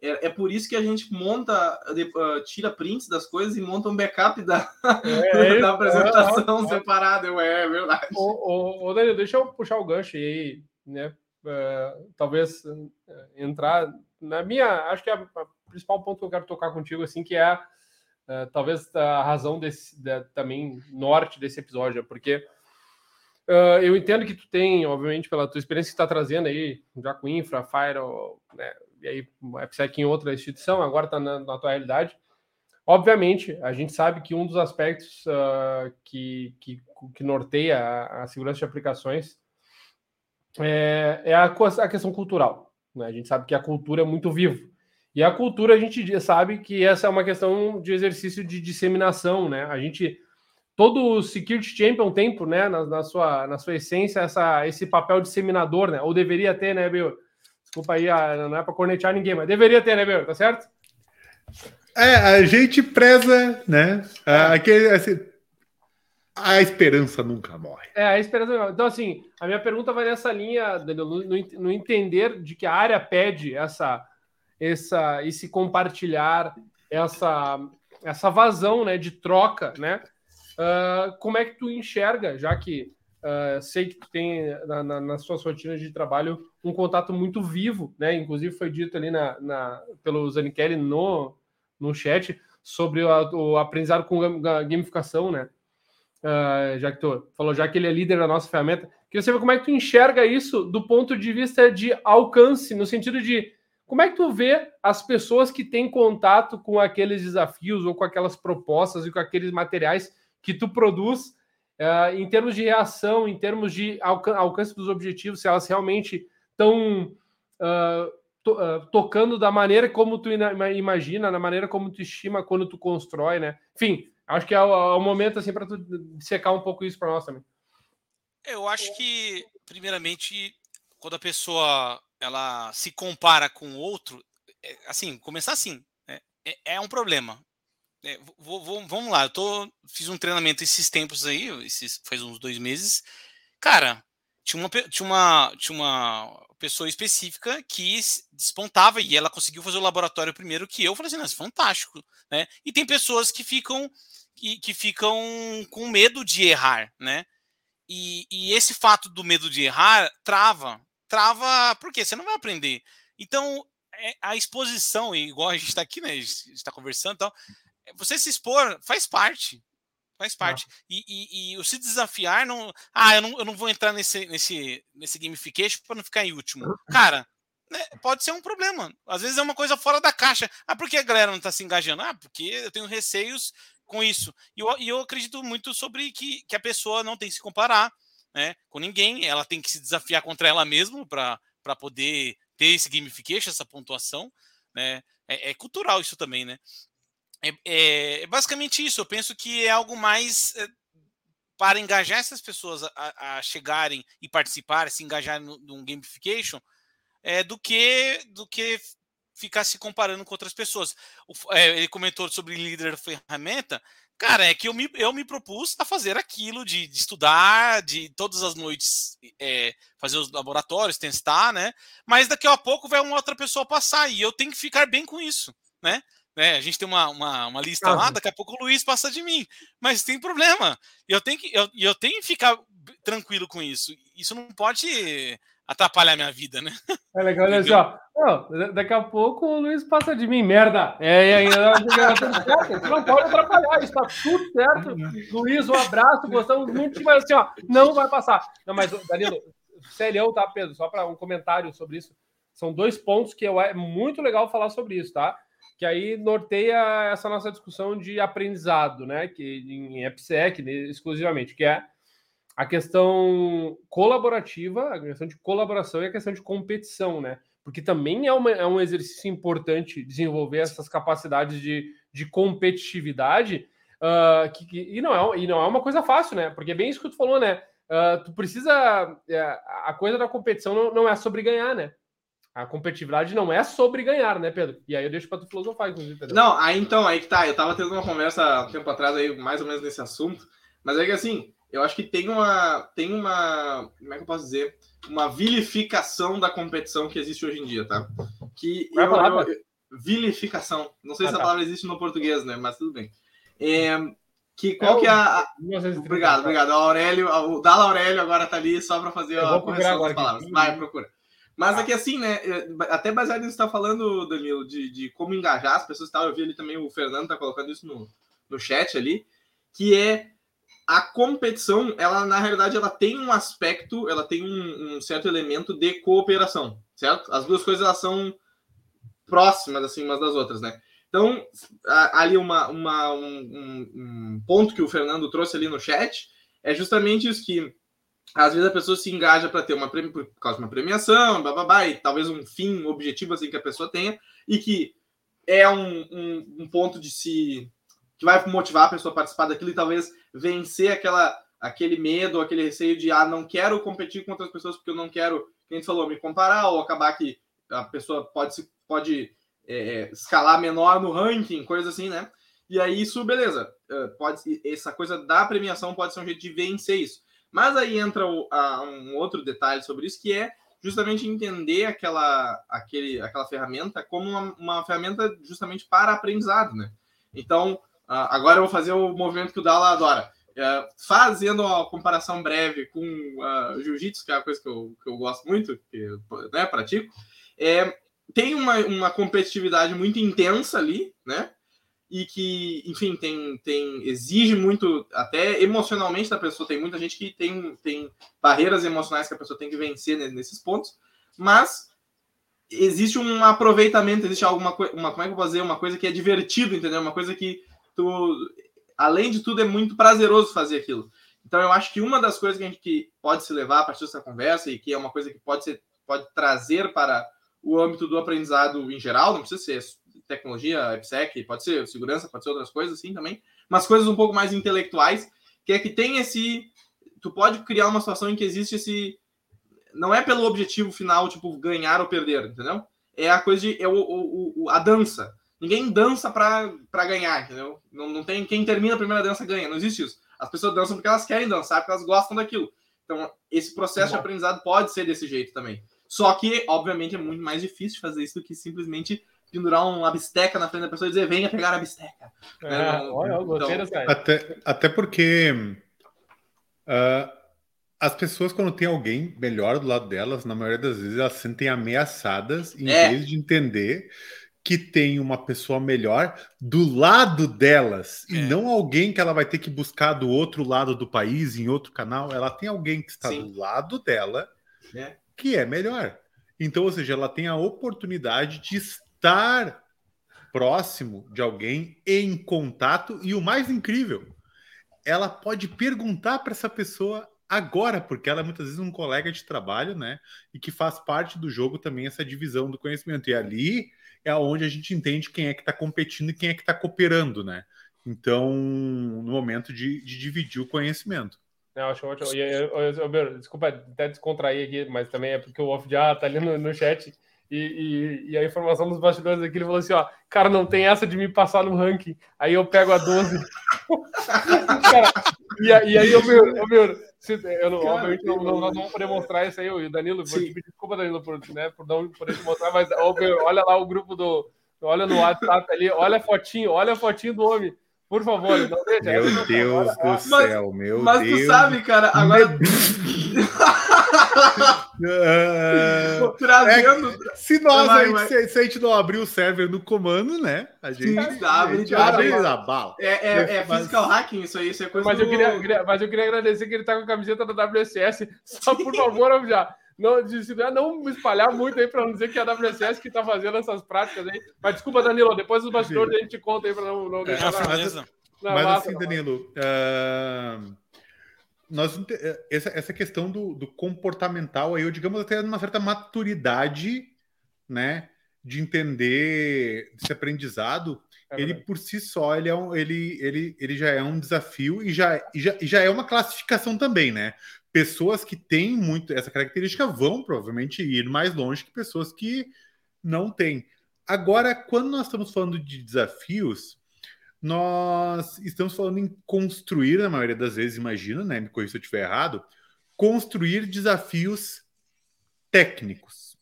é, é por isso que a gente monta, uh, tira prints das coisas e monta um backup da, é, da apresentação é, separado. Eu, é, é verdade. Ô, ô, ô, deixa eu puxar o gancho aí, né? Uh, talvez uh, entrar na minha, acho que é a, principal ponto que eu quero tocar contigo, assim, que é uh, talvez a razão desse, da, também norte desse episódio, porque uh, eu entendo que tu tem, obviamente, pela tua experiência que está trazendo aí, já com Infra, Fire, né, e aí AppSec em outra instituição, agora está na, na, tua realidade. Obviamente, a gente sabe que um dos aspectos uh, que, que, que, norteia a, a, segurança de aplicações é, é a, a questão cultural. Né? A gente sabe que a cultura é muito vivo. E a cultura a gente sabe que essa é uma questão de exercício de disseminação, né? A gente todo o security champion tem, né, na, na, sua na sua essência essa esse papel disseminador, né? Ou deveria ter, né, Bill? Desculpa aí, não é para cornetear ninguém, mas deveria ter, né, Bill? Tá certo? É, a gente preza, né? Aquele, assim, a esperança nunca morre. É, a esperança nunca morre. Então, assim, a minha pergunta vai nessa linha, no, no, entender de que a área pede essa, essa, esse compartilhar, essa, essa vazão né, de troca, né? Uh, como é que tu enxerga, já que uh, sei que tu tem na, na, nas suas rotinas de trabalho um contato muito vivo, né? Inclusive foi dito ali na, na, pelo Zanichelli no, no chat sobre o aprendizado com gamificação, né? Uh, já que tu falou, já que ele é líder da nossa ferramenta, queria saber como é que tu enxerga isso do ponto de vista de alcance, no sentido de como é que tu vê as pessoas que têm contato com aqueles desafios ou com aquelas propostas e com aqueles materiais que tu produz, uh, em termos de reação, em termos de alcan alcance dos objetivos, se elas realmente estão uh, to uh, tocando da maneira como tu imagina, na maneira como tu estima quando tu constrói, né? Enfim, Acho que é o, é o momento assim para tu secar um pouco isso para nós também. Eu acho que, primeiramente, quando a pessoa ela se compara com outro, é, assim, começar assim, né? é, é, um problema. É, vou, vou, vamos lá, eu tô, fiz um treinamento esses tempos aí, esses, faz uns dois meses. Cara, tinha uma, tinha uma, tinha uma pessoa específica que despontava e ela conseguiu fazer o laboratório primeiro que eu. eu falei assim, fantástico, né? E tem pessoas que ficam que, que ficam com medo de errar, né? E, e, esse fato do medo de errar trava. Trava porque você não vai aprender. Então, é, a exposição, igual a gente está aqui, né? A gente está conversando então, você se expor faz parte. Faz parte. Ah. E, e, e, o se desafiar não. Ah, eu não, eu não vou entrar nesse, nesse, nesse gamification para não ficar em último. Cara, né, pode ser um problema. Às vezes é uma coisa fora da caixa. Ah, por que a galera não está se engajando? Ah, porque eu tenho receios com isso. E eu, eu acredito muito sobre que, que a pessoa não tem que se comparar né, com ninguém, ela tem que se desafiar contra ela mesma para poder ter esse gamification, essa pontuação. Né? É, é cultural isso também, né? É, é, é, basicamente isso. Eu penso que é algo mais é, para engajar essas pessoas a, a, chegarem e participar, se engajarem num gamification, é, do que do que ficar se comparando com outras pessoas. O, é, ele comentou sobre líder ferramenta. Cara, é que eu me, eu me propus a fazer aquilo de, de estudar, de todas as noites é, fazer os laboratórios, testar, né? Mas daqui a pouco vai uma outra pessoa passar e eu tenho que ficar bem com isso, né? né? A gente tem uma, uma, uma lista ah, lá, daqui a pouco o Luiz passa de mim. Mas tem problema. Eu tenho que, eu, eu tenho que ficar tranquilo com isso. Isso não pode atrapalhar minha vida, né? É legal, olha só. Não, daqui a pouco o Luiz passa de mim, merda. É, é, é, não pode atrapalhar, está tudo certo. Luiz, um abraço, gostamos muito, mas assim, ó, não vai passar. Não, mas, Danilo, Celião, tá, Pedro? Só para um comentário sobre isso. São dois pontos que eu, é muito legal falar sobre isso, tá? Que aí norteia essa nossa discussão de aprendizado, né? Que em EPSEC, né, exclusivamente, que é a questão colaborativa, a questão de colaboração e a questão de competição, né? Porque também é, uma, é um exercício importante desenvolver essas capacidades de, de competitividade, uh, que, que, e, não é, e não é uma coisa fácil, né? Porque é bem isso que tu falou, né? Uh, tu precisa. Uh, a coisa da competição não, não é sobre ganhar, né? A competitividade não é sobre ganhar, né, Pedro? E aí eu deixo para tu filosofar, inclusive, Pedro. Não, aí então, aí que tá. Eu tava tendo uma conversa um tempo atrás aí, mais ou menos nesse assunto, mas é que assim, eu acho que tem uma. Tem uma. Como é que eu posso dizer? Uma vilificação da competição que existe hoje em dia, tá? Que eu, eu, vilificação. Não sei ah, se a tá. palavra existe no português, né? Mas tudo bem. É, que qual é que é a. Obrigado, obrigado. O Aurélio, o Dala Aurélio agora tá ali só para fazer a correção das palavras. Vai, procura. Mas aqui assim, né? Até baseado nisso que você tá falando, Danilo, de, de como engajar as pessoas e tal. Eu vi ali também o Fernando tá colocando isso no, no chat ali, que é a competição, ela na realidade ela tem um aspecto, ela tem um, um, certo elemento de cooperação, certo? As duas coisas elas são próximas assim umas das outras, né? Então, ali uma, uma um, um, ponto que o Fernando trouxe ali no chat é justamente isso que às vezes a pessoa se engaja para ter uma por causa de uma premiação, bababá, e talvez um fim, um objetivo assim que a pessoa tenha, e que é um, um, um, ponto de se que vai motivar a pessoa a participar daquilo e talvez vencer aquela aquele medo, aquele receio de ah, não quero competir com outras pessoas porque eu não quero, quem falou, me comparar ou acabar que a pessoa pode se pode é, escalar menor no ranking, coisa assim, né? E aí isso, beleza, é, pode essa coisa da premiação pode ser um jeito de vencer isso. Mas aí entra o, a, um outro detalhe sobre isso que é justamente entender aquela, aquele, aquela ferramenta como uma, uma ferramenta justamente para aprendizado, né? Então, agora eu vou fazer o movimento que o Dala adora. É, fazendo uma comparação breve com uh, jiu-jitsu, que é uma coisa que eu, que eu gosto muito, que né, pratico, é, tem uma, uma competitividade muito intensa ali, né? E que, enfim, tem, tem exige muito, até emocionalmente da pessoa. Tem muita gente que tem, tem barreiras emocionais que a pessoa tem que vencer nesses pontos, mas existe um aproveitamento, existe alguma coisa, como é que eu vou dizer, uma coisa que é divertido, entendeu? Uma coisa que tu, além de tudo, é muito prazeroso fazer aquilo. Então, eu acho que uma das coisas que a gente que pode se levar a partir dessa conversa e que é uma coisa que pode ser pode trazer para o âmbito do aprendizado em geral, não precisa ser tecnologia, IPSEC, pode ser segurança, pode ser outras coisas assim também, mas coisas um pouco mais intelectuais, que é que tem esse. Tu pode criar uma situação em que existe esse. Não é pelo objetivo final, tipo, ganhar ou perder, entendeu? É a coisa de. É o, o, o a dança. Ninguém dança para ganhar, entendeu? Não, não tem. Quem termina a primeira dança ganha, não existe isso. As pessoas dançam porque elas querem dançar, porque elas gostam daquilo. Então, esse processo de aprendizado pode ser desse jeito também. Só que, obviamente, é muito mais difícil fazer isso do que simplesmente pendurar uma bisteca na frente da pessoa e dizer, venha pegar a bisteca. É, né? olha, então, até, até porque uh, as pessoas, quando tem alguém melhor do lado delas, na maioria das vezes elas se sentem ameaçadas em é. vez de entender que tem uma pessoa melhor do lado delas é. e não alguém que ela vai ter que buscar do outro lado do país, em outro canal. Ela tem alguém que está Sim. do lado dela é que é melhor. Então, ou seja, ela tem a oportunidade de estar próximo de alguém, em contato, e o mais incrível, ela pode perguntar para essa pessoa agora, porque ela é muitas vezes um colega de trabalho, né? E que faz parte do jogo também essa divisão do conhecimento. E ali é onde a gente entende quem é que está competindo e quem é que está cooperando, né? Então, no momento de, de dividir o conhecimento. Eu acho ótimo. E, eu, eu, eu, desculpa até descontrair aqui, mas também é porque o Off já tá ali no, no chat. E, e, e, a informação dos bastidores aqui, ele falou assim: ó, cara, não tem essa de me passar no ranking. Aí eu pego a 12. cara, e, e, aí eu, eu, meu, eu não, cara, obviamente não, não, não vamos poder mostrar isso aí, o Danilo. Desculpa, Danilo, por, né, por não poder te mostrar, mas olha lá o grupo do, olha no WhatsApp ali, olha a fotinho, olha a fotinho do homem. Por favor, não deixa. Meu Deus agora, do mas, céu, meu mas Deus. Mas tu sabe, cara, agora. uh, Trazendo. É, se nós vai, vai. Se, se, a gente não abrir o server no comando, né? A gente, Sim, abre, a gente abre a bala. É, é, é mas... physical hacking isso aí, isso é coisa mas, do... eu queria, mas eu queria agradecer que ele tá com a camiseta da WSS. Só por favor, já. Não, não me espalhar muito aí para não dizer que é a WSS que está fazendo essas práticas aí. Mas desculpa, Danilo, depois os bastidores a gente conta aí para não, não deixar é, mas, na, mas massa, assim, Danilo, uh, nós, essa, essa questão do, do comportamental aí, eu digamos até uma certa maturidade, né, de entender esse aprendizado, é ele por si só ele, é um, ele, ele, ele já é um desafio e já, e já, e já é uma classificação também, né? pessoas que têm muito essa característica vão provavelmente ir mais longe que pessoas que não têm. Agora, quando nós estamos falando de desafios, nós estamos falando em construir, na maioria das vezes, imagina, né? Me corrija se eu estiver errado, construir desafios técnicos,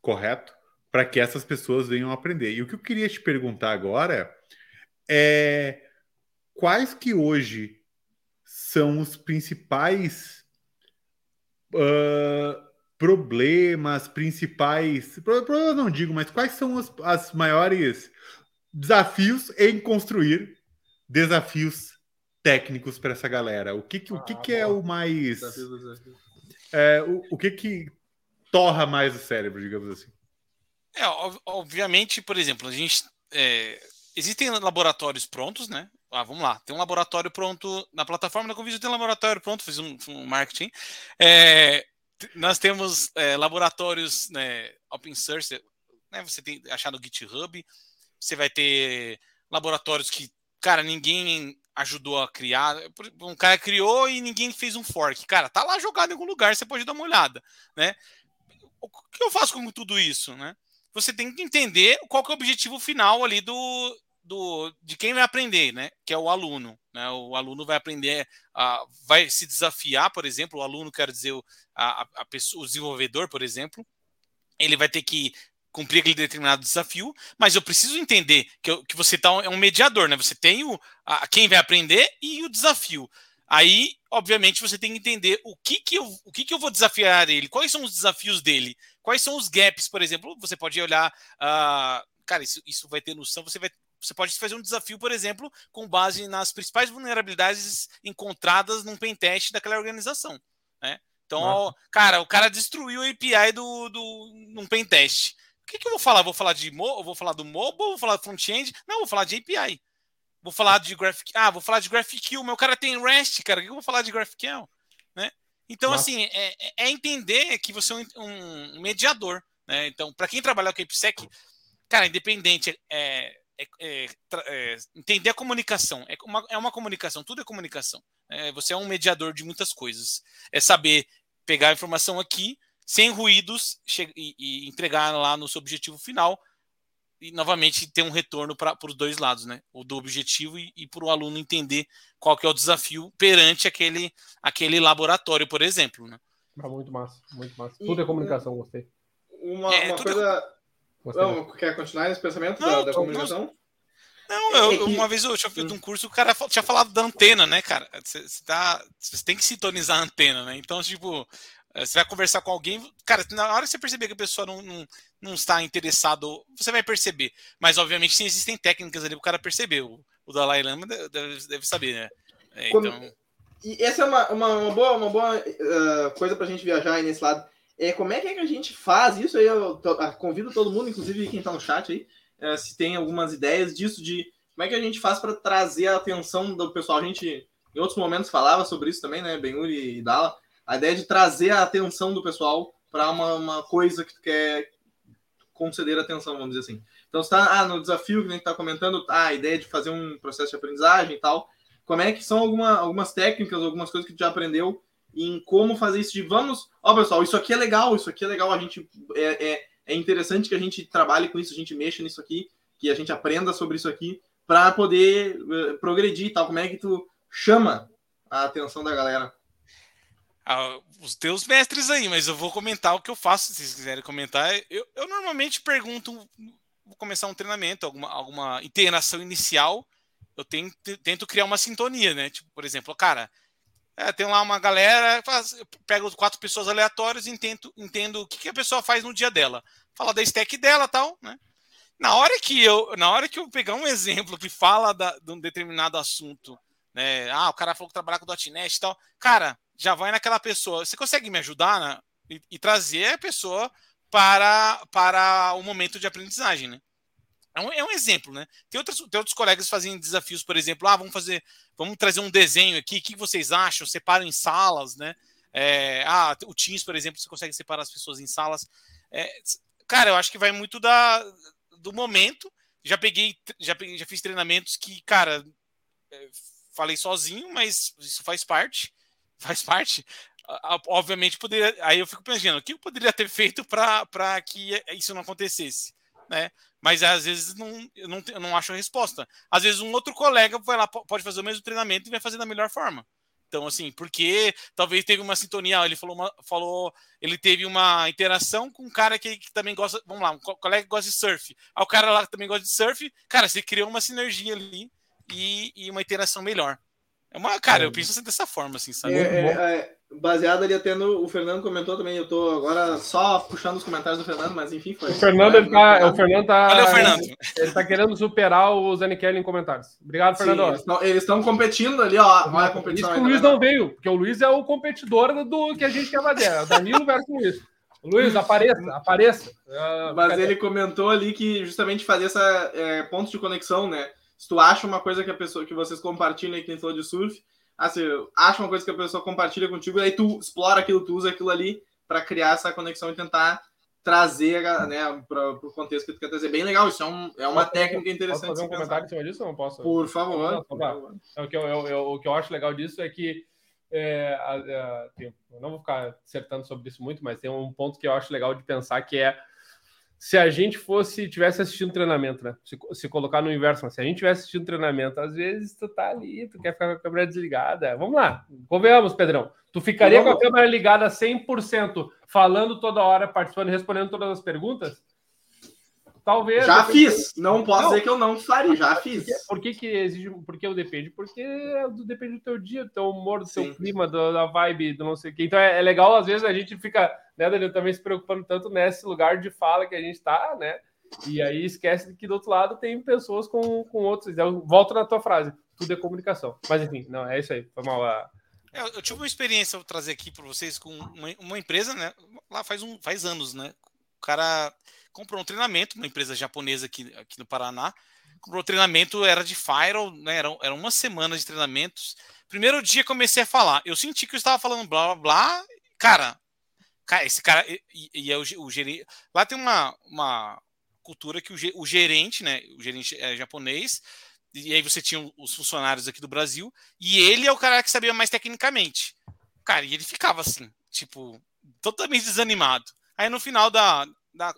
correto? Para que essas pessoas venham aprender. E o que eu queria te perguntar agora é quais que hoje são os principais uh, problemas principais, problemas não digo, mas quais são os as maiores desafios em construir desafios técnicos para essa galera? O que, o que, ah, que é o mais. É, o, o que que torra mais o cérebro, digamos assim? É, obviamente, por exemplo, a gente. É, existem laboratórios prontos, né? Ah, vamos lá, tem um laboratório pronto na plataforma da Convídeo, tem um laboratório pronto, fiz um, um marketing. É, nós temos é, laboratórios né, open source, né, você tem achar no GitHub, você vai ter laboratórios que, cara, ninguém ajudou a criar, um cara criou e ninguém fez um fork. Cara, tá lá jogado em algum lugar, você pode dar uma olhada, né? O que eu faço com tudo isso, né? Você tem que entender qual que é o objetivo final ali do, do, de quem vai aprender, né? Que é o aluno. Né? O aluno vai aprender, a, vai se desafiar, por exemplo, o aluno quer dizer a, a pessoa, o desenvolvedor, por exemplo, ele vai ter que cumprir aquele determinado desafio, mas eu preciso entender que, eu, que você tá, é um mediador, né? Você tem o, a, quem vai aprender e o desafio. Aí, obviamente, você tem que entender o que, que, eu, o que, que eu vou desafiar ele, quais são os desafios dele, quais são os gaps, por exemplo. Você pode olhar. Uh, cara, isso, isso vai ter noção, você vai você pode fazer um desafio, por exemplo, com base nas principais vulnerabilidades encontradas num pentest daquela organização. Né? Então, ó, cara, o cara destruiu a API do, do, num pentest. O que, que eu vou falar? Vou falar de mo vou falar do mobile, vou falar do front-end? Não, vou falar de API. Vou falar de graphic, ah, vou falar de GraphQL. Meu cara tem REST, cara. O que eu vou falar de GraphQL? Né? Então, Nossa. assim, é, é, é, entender que você é um, um mediador. Né? Então, para quem trabalha com AppSec, cara, independente, é, é, é, é, entender a comunicação. É uma, é uma comunicação, tudo é comunicação. É, você é um mediador de muitas coisas. É saber pegar a informação aqui, sem ruídos, e, e, entregar lá no seu objetivo final, e novamente ter um retorno para os dois lados, né? O do objetivo e, e para o aluno entender qual que é o desafio perante aquele, aquele laboratório, por exemplo. Né? Ah, muito massa, muito massa. Tudo é comunicação, gostei. Uma, é, uma coisa. Não, quer continuar nesse pensamento não, da, da comunicação? Não, eu, é uma vez eu tinha feito um curso, o cara tinha falado da antena, né, cara? Você, tá, você tem que sintonizar a antena, né? Então, tipo, você vai conversar com alguém, cara, na hora que você perceber que a pessoa não, não, não está interessado, você vai perceber. Mas, obviamente, sim, existem técnicas ali para o cara perceber. O, o Dalai Lama deve, deve saber, né? É, então... E essa é uma, uma, uma boa, uma boa uh, coisa para a gente viajar aí nesse lado é, como é que, é que a gente faz isso aí? Eu ah, convido todo mundo, inclusive quem está no chat aí, é, se tem algumas ideias disso, de como é que a gente faz para trazer a atenção do pessoal. A gente, em outros momentos, falava sobre isso também, né, Benhuri e Dala, a ideia de trazer a atenção do pessoal para uma, uma coisa que tu quer conceder atenção, vamos dizer assim. Então, está ah, no desafio que a gente está comentando, ah, a ideia de fazer um processo de aprendizagem e tal. Como é que são alguma, algumas técnicas, algumas coisas que tu já aprendeu em como fazer isso de vamos, ó pessoal, isso aqui é legal, isso aqui é legal, a gente é, é, é interessante que a gente trabalhe com isso, a gente mexa nisso aqui, que a gente aprenda sobre isso aqui para poder uh, progredir e tal. Como é que tu chama a atenção da galera? Ah, os teus mestres aí, mas eu vou comentar o que eu faço, se vocês quiserem comentar. Eu, eu normalmente pergunto vou começar um treinamento, alguma, alguma interação inicial, eu tento, tento criar uma sintonia, né? Tipo, por exemplo, cara, é, tem lá uma galera, faz, eu pego quatro pessoas aleatórias e entendo, entendo o que, que a pessoa faz no dia dela. Fala da stack dela tal, né? Na hora que eu, na hora que eu pegar um exemplo que fala da, de um determinado assunto, né? Ah, o cara falou que trabalha com .NET e tal. Cara, já vai naquela pessoa. Você consegue me ajudar né? e, e, trazer a pessoa para, para o momento de aprendizagem, né? É um, é um exemplo, né? Tem outros, tem outros colegas fazem desafios, por exemplo, ah, vamos fazer, vamos trazer um desenho aqui, o que vocês acham? Separam em salas, né? É, ah, o Teams, por exemplo, você consegue separar as pessoas em salas. É, cara, eu acho que vai muito da, do momento. Já peguei, já peguei, já fiz treinamentos que, cara, é, falei sozinho, mas isso faz parte. Faz parte. Obviamente, poderia. Aí eu fico pensando, o que eu poderia ter feito para que isso não acontecesse? Né? Mas às vezes não, eu, não, eu não acho a resposta. Às vezes um outro colega vai lá, pode fazer o mesmo treinamento e vai fazer da melhor forma. Então, assim, porque talvez teve uma sintonia, ele falou, uma, falou ele teve uma interação com um cara que, que, também gosta, vamos lá, um colega que gosta de surf. Aí o cara lá também gosta de surf, cara, você criou uma sinergia ali e, e uma interação melhor. É uma, cara, eu é. penso assim dessa forma, assim, sabe? É, é, é, baseado ali até no. O Fernando comentou também, eu tô agora só puxando os comentários do Fernando, mas enfim, foi. O Fernando, ele tá, o Fernando tá. Valeu, Fernando. Ele tá querendo superar o Zanichelli em comentários. Obrigado, Fernando. Sim, eles estão competindo ali, ó. Não é competição. Isso o Luiz não veio, porque o Luiz é o competidor do que a gente quer fazer. É Danilo versus Luiz. Luiz, apareça, apareça. Uh, mas cadê? ele comentou ali que justamente fazer essa é, pontos de conexão, né? Se tu acha uma coisa que a pessoa que vocês compartilham que nem falou de surf, assim, acha uma coisa que a pessoa compartilha contigo, e aí tu explora aquilo, tu usa aquilo ali para criar essa conexão e tentar trazer né, para o contexto que tu quer trazer. Bem legal, isso é, um, é uma posso, técnica interessante. Posso fazer um comentário em cima disso ou não posso? Por favor. Não, por favor. Então, o, que eu, eu, eu, o que eu acho legal disso é que é, a, eu não vou ficar acertando sobre isso muito, mas tem um ponto que eu acho legal de pensar que é se a gente fosse, tivesse assistindo treinamento, né? Se, se colocar no inverso, mas se a gente tivesse assistindo treinamento, às vezes tu tá ali, tu quer ficar com a câmera desligada. Vamos lá, convenhamos, Pedrão. Tu ficaria com a câmera ligada 100%, falando toda hora, participando e respondendo todas as perguntas? Talvez. Já fiz. Não posso não. dizer que eu não faria, já fiz. Por que, que exige. Por que eu depende? Porque depende do teu dia, do teu humor, do Sim. teu clima, do, da vibe, do não sei o quê. Então é, é, legal, às vezes, a gente fica, né, Danilo, também se preocupando tanto nesse lugar de fala que a gente tá, né? E aí esquece que do outro lado tem pessoas com, com outros. Eu volto na tua frase, tudo é comunicação. Mas enfim, não, é isso aí. Foi mal. Uh... Eu, eu, tive uma experiência, vou trazer aqui para vocês, com uma, uma empresa, né? Lá faz, um, faz anos, né? O cara comprou um treinamento, uma empresa japonesa aqui, aqui no Paraná. Comprou um treinamento, era de Firewall, né? Era, era uma semana de treinamentos. Primeiro dia comecei a falar. Eu senti que eu estava falando blá blá blá. Cara, cara esse cara. E, e é o, o gerente. Lá tem uma, uma cultura que o, o gerente, né? O gerente é japonês. E aí você tinha os funcionários aqui do Brasil. E ele é o cara que sabia mais tecnicamente. Cara, e ele ficava assim, tipo, totalmente desanimado. Aí no final da, da,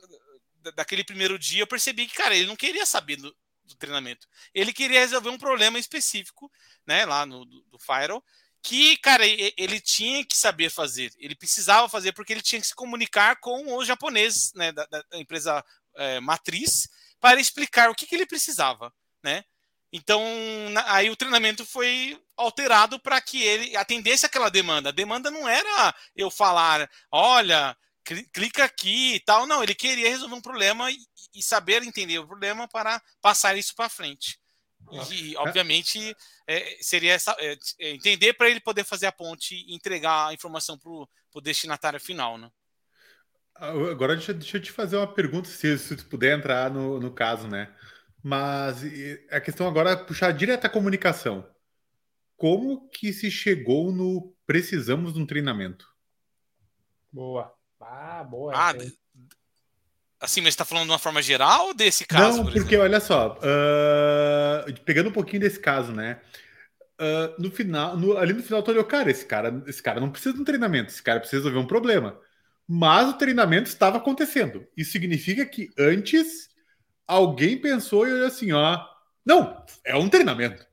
daquele primeiro dia, eu percebi que, cara, ele não queria saber do, do treinamento. Ele queria resolver um problema específico, né, lá no do, do Firewall, que, cara, ele tinha que saber fazer. Ele precisava fazer porque ele tinha que se comunicar com os japoneses, né, da, da empresa é, matriz, para explicar o que, que ele precisava, né? Então, aí o treinamento foi alterado para que ele atendesse aquela demanda. A demanda não era eu falar, olha, clica aqui e tal. Não, ele queria resolver um problema e, e saber entender o problema para passar isso para frente. E, obviamente, é, seria essa, é, é entender para ele poder fazer a ponte e entregar a informação para o destinatário final, né? Ah, agora deixa, deixa, eu te fazer uma pergunta, se, se tu puder entrar no, no caso, né? Mas a questão agora é puxar direto a comunicação. Como que se chegou no precisamos de um treinamento? Boa. Ah, boa. Ah, assim, mas está falando de uma forma geral desse caso? Não, por porque olha só, uh, pegando um pouquinho desse caso, né? Uh, no final, no, ali no final tu olhou, cara, esse cara, esse cara não precisa de um treinamento, esse cara precisa resolver um problema. Mas o treinamento estava acontecendo. Isso significa que antes alguém pensou e olhou assim, ó, não, é um treinamento.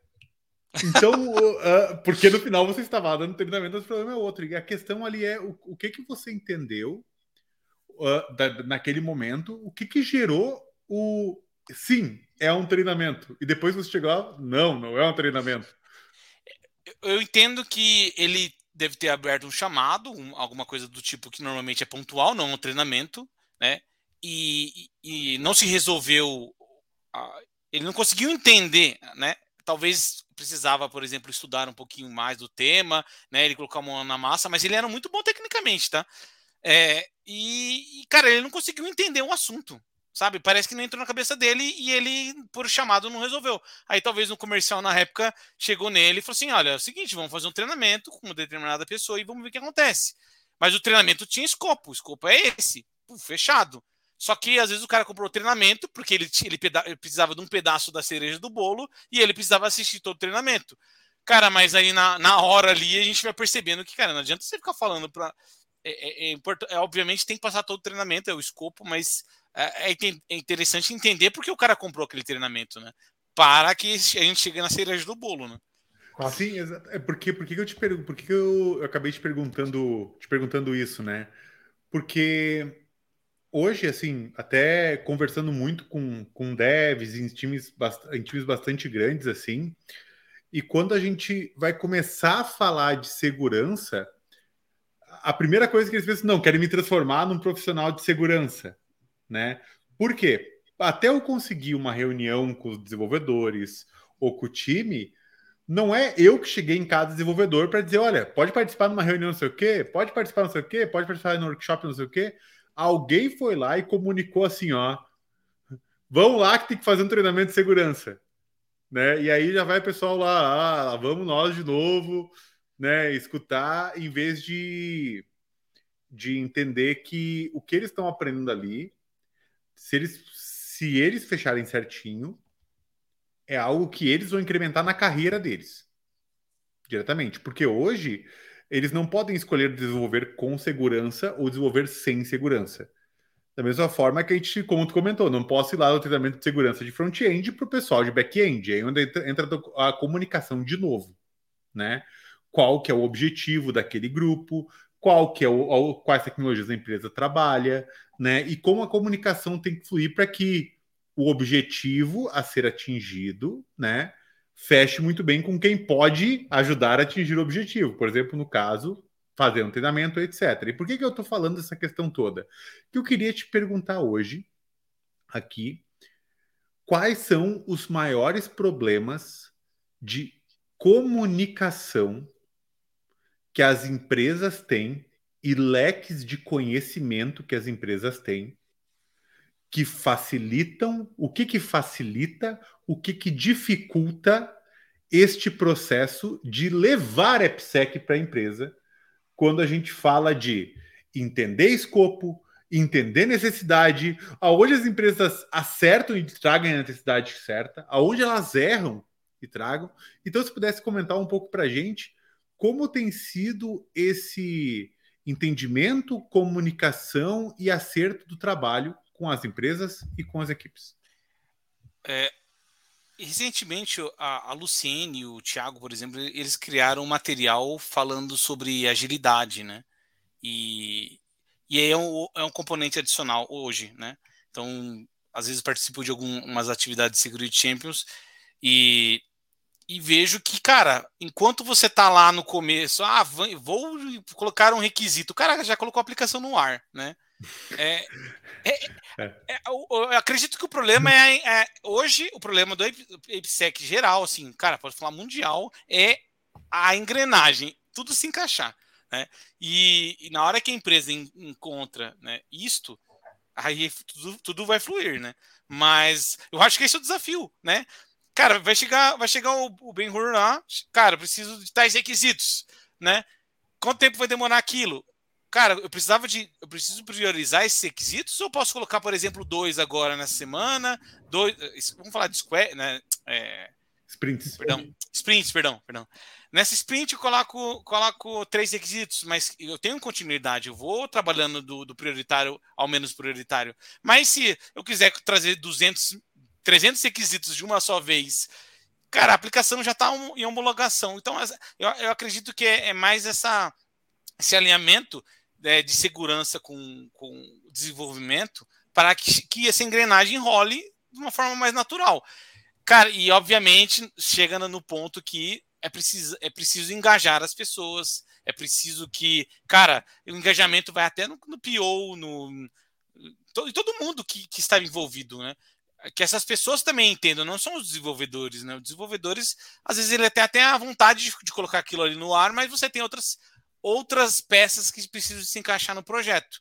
Então, uh, porque no final você estava dando treinamento, mas o problema é outro. E a questão ali é o, o que, que você entendeu uh, da, naquele momento, o que, que gerou o, sim, é um treinamento. E depois você chegou lá, não, não é um treinamento. Eu entendo que ele deve ter aberto um chamado, um, alguma coisa do tipo que normalmente é pontual, não um treinamento, né? E, e não se resolveu. Ele não conseguiu entender, né? Talvez precisava, por exemplo, estudar um pouquinho mais do tema, né? Ele colocar a mão na massa, mas ele era muito bom tecnicamente, tá? É, e, e, cara, ele não conseguiu entender o assunto, sabe? Parece que não entrou na cabeça dele e ele, por chamado, não resolveu. Aí talvez no comercial na época chegou nele e falou assim: olha, é o seguinte, vamos fazer um treinamento com uma determinada pessoa e vamos ver o que acontece. Mas o treinamento tinha escopo, o escopo é esse, fechado. Só que às vezes o cara comprou o treinamento porque ele, ele, ele precisava de um pedaço da cereja do bolo e ele precisava assistir todo o treinamento. Cara, mas aí na, na hora ali a gente vai percebendo que, cara, não adianta você ficar falando para. É, é, é, é, obviamente tem que passar todo o treinamento, é o escopo, mas é, é, é interessante entender porque o cara comprou aquele treinamento, né? Para que a gente chegue na cereja do bolo, né? Sim, exato. É porque, porque eu te pergunto, porque eu, eu acabei te perguntando, te perguntando isso, né? Porque hoje, assim, até conversando muito com, com devs em times, em times bastante grandes, assim, e quando a gente vai começar a falar de segurança, a primeira coisa que eles pensam, não, querem me transformar num profissional de segurança, né? Por quê? Até eu conseguir uma reunião com os desenvolvedores ou com o time, não é eu que cheguei em cada desenvolvedor para dizer, olha, pode participar numa reunião não sei o quê, pode participar não sei o quê, pode participar no workshop não sei o quê alguém foi lá e comunicou assim, ó, vamos lá que tem que fazer um treinamento de segurança, né? E aí já vai o pessoal lá, ah, vamos nós de novo, né? Escutar em vez de de entender que o que eles estão aprendendo ali, se eles se eles fecharem certinho, é algo que eles vão incrementar na carreira deles diretamente, porque hoje eles não podem escolher desenvolver com segurança ou desenvolver sem segurança. Da mesma forma que a gente, como tu comentou, não posso ir lá no treinamento de segurança de front-end para o pessoal de back-end. Aí onde entra a comunicação de novo, né? Qual que é o objetivo daquele grupo, qual que é o, quais tecnologias a empresa trabalha, né? E como a comunicação tem que fluir para que o objetivo a ser atingido, né? Feche muito bem com quem pode ajudar a atingir o objetivo. Por exemplo, no caso, fazer um treinamento, etc. E por que, que eu estou falando dessa questão toda? Que eu queria te perguntar hoje, aqui, quais são os maiores problemas de comunicação que as empresas têm e leques de conhecimento que as empresas têm que facilitam, o que que facilita, o que que dificulta este processo de levar EPSEC para a empresa quando a gente fala de entender escopo, entender necessidade, aonde as empresas acertam e tragam a necessidade certa, aonde elas erram e tragam. Então, se pudesse comentar um pouco para a gente como tem sido esse entendimento, comunicação e acerto do trabalho com as empresas e com as equipes. É, recentemente, a, a Luciene e o Thiago, por exemplo, eles criaram um material falando sobre agilidade, né? E, e é um, é um componente adicional hoje, né? Então, às vezes participo de algumas atividades de Security Champions e, e vejo que, cara, enquanto você tá lá no começo, ah, vou colocar um requisito, o cara já colocou a aplicação no ar, né? É, é, é. é eu, eu, acredito que o problema é, é, hoje o problema do APSEC geral, assim, cara, pode falar mundial, é a engrenagem, tudo se encaixar, né? E, e na hora que a empresa en, encontra, né, isto, aí tudo, tudo vai fluir, né? Mas eu acho que esse é o desafio, né? Cara, vai chegar, vai chegar o, o Ben Hur lá, cara, preciso de tais requisitos, né? Quanto tempo vai demorar aquilo? Cara, eu precisava de. Eu preciso priorizar esses requisitos ou posso colocar, por exemplo, dois agora na semana? Dois. Vamos falar de square, né? É, sprints. Perdão. Sprints, perdão, perdão. Nessa sprint eu coloco, coloco três requisitos, mas eu tenho continuidade, eu vou trabalhando do, do prioritário ao menos prioritário. Mas se eu quiser trazer 200, 300 requisitos de uma só vez, cara, a aplicação já está em homologação. Então, eu, eu acredito que é, é mais essa, esse alinhamento é, de segurança com, com desenvolvimento para que, que essa engrenagem role de uma forma mais natural. Cara, e obviamente chega no ponto que é preciso, é preciso engajar as pessoas, é preciso que, cara, o engajamento vai até no, no PO, no, todo, todo mundo que, que está envolvido, né? Que essas pessoas também entendam, não são os desenvolvedores, né? Os desenvolvedores, às vezes, ele até tem a vontade de, de colocar aquilo ali no ar, mas você tem outras, outras peças que precisam se encaixar no projeto.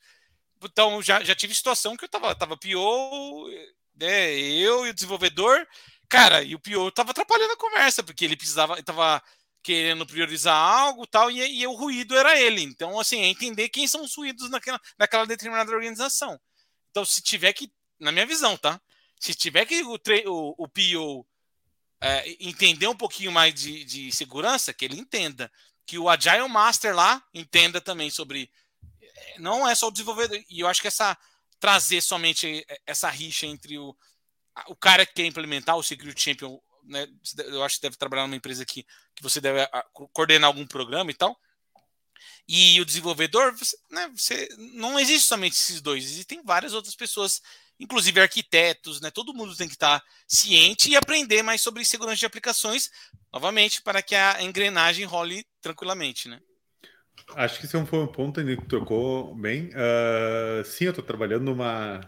Então, já, já tive situação que eu tava, tava PO, né, eu e o desenvolvedor, cara, e o PO tava atrapalhando a conversa, porque ele precisava, ele tava querendo priorizar algo tal, e, e o ruído era ele. Então, assim, é entender quem são os ruídos naquela, naquela determinada organização. Então, se tiver que, na minha visão, tá? Se tiver que o, o, o PO é, entender um pouquinho mais de, de segurança, que ele entenda. Que o Agile Master lá entenda também sobre. É, não é só o desenvolvedor. E eu acho que essa trazer somente essa rixa entre o, o cara que quer implementar o Security Champion né, eu acho que deve trabalhar numa empresa que, que você deve coordenar algum programa e tal. E o desenvolvedor, você, né, você, não existe somente esses dois, existem várias outras pessoas, inclusive arquitetos, né? Todo mundo tem que estar ciente e aprender mais sobre segurança de aplicações, novamente, para que a engrenagem role tranquilamente, né? Acho que esse foi um ponto que tocou bem. Uh, sim, eu estou trabalhando numa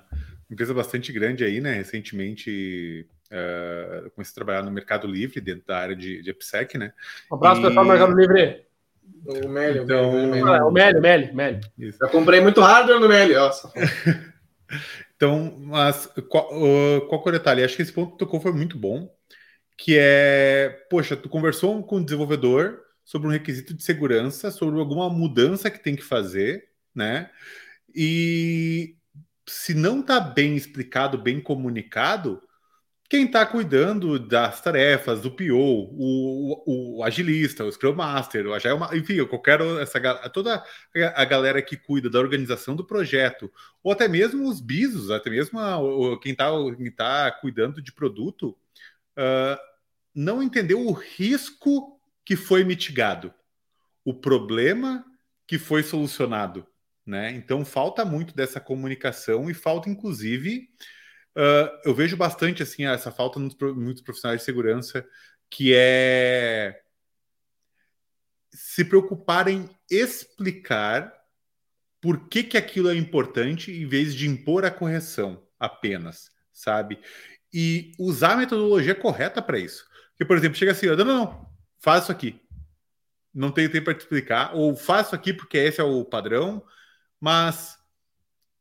empresa bastante grande aí, né? Recentemente Uh, comecei a trabalhar no Mercado Livre, dentro da área de, de AppSec, né? Um abraço, e... pessoal do Mercado Livre. O Meli, então... o Meli, o Meli, Meli. Eu comprei muito hardware no Meli, nossa. então, mas qual, qual que é o detalhe? Acho que esse ponto que tocou foi muito bom, que é, poxa, tu conversou com o desenvolvedor sobre um requisito de segurança, sobre alguma mudança que tem que fazer, né? E se não está bem explicado, bem comunicado, quem está cuidando das tarefas, do PO, o, o, o, agilista, o Scrum Master, o Agile, enfim, qualquer essa toda a galera que cuida da organização do projeto, ou até mesmo os bisos, até mesmo a, o, quem está tá cuidando de produto, uh, não entendeu o risco que foi mitigado, o problema que foi solucionado, né? Então falta muito dessa comunicação e falta, inclusive, Uh, eu vejo bastante assim essa falta nos muitos profissionais de segurança, que é se preocupar em explicar por que, que aquilo é importante em vez de impor a correção apenas, sabe? E usar a metodologia correta para isso. Porque, por exemplo, chega assim, não, não, não, faz isso aqui. Não tenho tempo para te explicar, ou faço aqui porque esse é o padrão, mas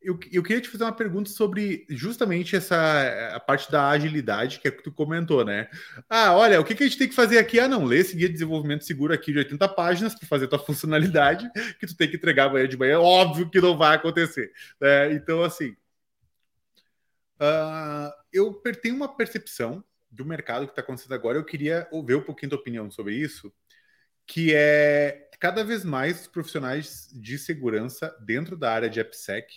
eu, eu queria te fazer uma pergunta sobre justamente essa a parte da agilidade que, é que tu comentou, né? Ah, olha, o que, que a gente tem que fazer aqui? Ah, não, lê esse guia de desenvolvimento seguro aqui de 80 páginas para fazer tua funcionalidade, que tu tem que entregar amanhã de manhã. Óbvio que não vai acontecer. Né? Então, assim, uh, eu tenho uma percepção do mercado que está acontecendo agora. Eu queria ouvir um pouquinho da opinião sobre isso, que é cada vez mais profissionais de segurança dentro da área de AppSec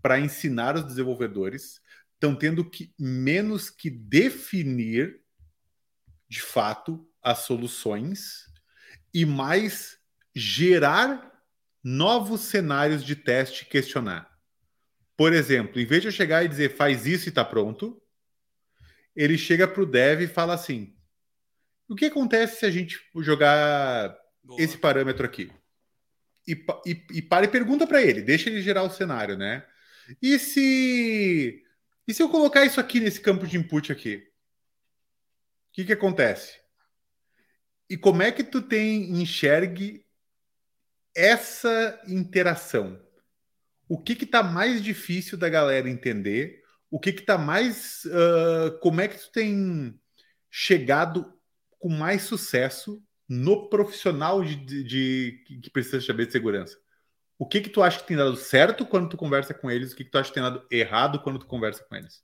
para ensinar os desenvolvedores, estão tendo que menos que definir de fato as soluções e mais gerar novos cenários de teste e questionar. Por exemplo, em vez de eu chegar e dizer faz isso e está pronto, ele chega para o dev e fala assim: o que acontece se a gente jogar Boa. esse parâmetro aqui? E, e, e para e pergunta para ele, deixa ele gerar o cenário, né? E se. E se eu colocar isso aqui nesse campo de input aqui? O que, que acontece? E como é que tu tem enxergue essa interação? O que que tá mais difícil da galera entender? O que que tá mais uh, como é que tu tem chegado com mais sucesso no profissional de, de, de que precisa saber de segurança? o que que tu acha que tem dado certo quando tu conversa com eles, o que que tu acha que tem dado errado quando tu conversa com eles?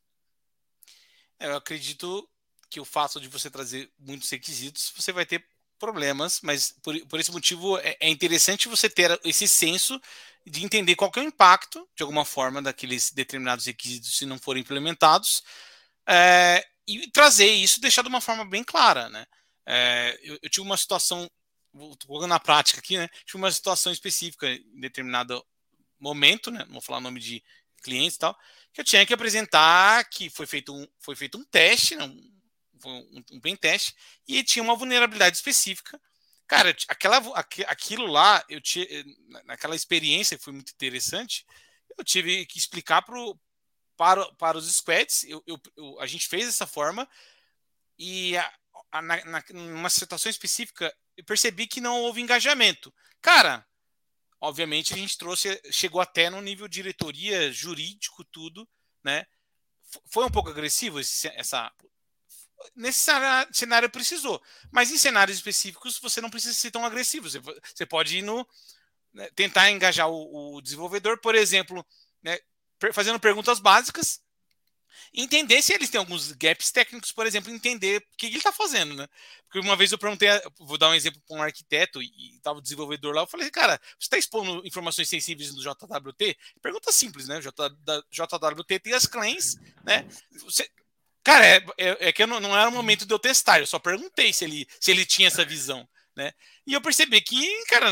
Eu acredito que o fato de você trazer muitos requisitos, você vai ter problemas, mas por, por esse motivo é, é interessante você ter esse senso de entender qual é o impacto, de alguma forma, daqueles determinados requisitos se não forem implementados, é, e trazer isso, deixar de uma forma bem clara, né? É, eu, eu, tive uma situação vou colocando na prática aqui, né? Tive uma situação específica em determinado momento, né? Não vou falar o nome de clientes e tal, que eu tinha que apresentar que foi feito um, foi feito um teste, um, um pen teste, e tinha uma vulnerabilidade específica. Cara, aquela, aquilo lá, eu tinha, naquela experiência foi muito interessante, eu tive que explicar pro, para, para os squads, eu, eu, eu, a gente fez dessa forma, e a, a, na, na, numa situação específica, eu percebi que não houve engajamento. Cara, obviamente a gente trouxe, chegou até no nível diretoria, jurídico, tudo, né? Foi um pouco agressivo esse, essa. Nesse cenário, precisou, mas em cenários específicos você não precisa ser tão agressivo. Você, você pode ir no né, tentar engajar o, o, desenvolvedor, por exemplo, né, fazendo perguntas básicas entender se eles têm alguns gaps técnicos, por exemplo, entender o que ele está fazendo, né? Porque uma vez eu perguntei, vou dar um exemplo para um arquiteto e estava o desenvolvedor lá, eu falei, cara, você está expondo informações sensíveis no JWT? Pergunta simples, né? O JWT tem as claims, né? Você, cara, é, é, é que não, não era o momento de eu testar, eu só perguntei se ele, se ele tinha essa visão, né? E eu percebi que, cara,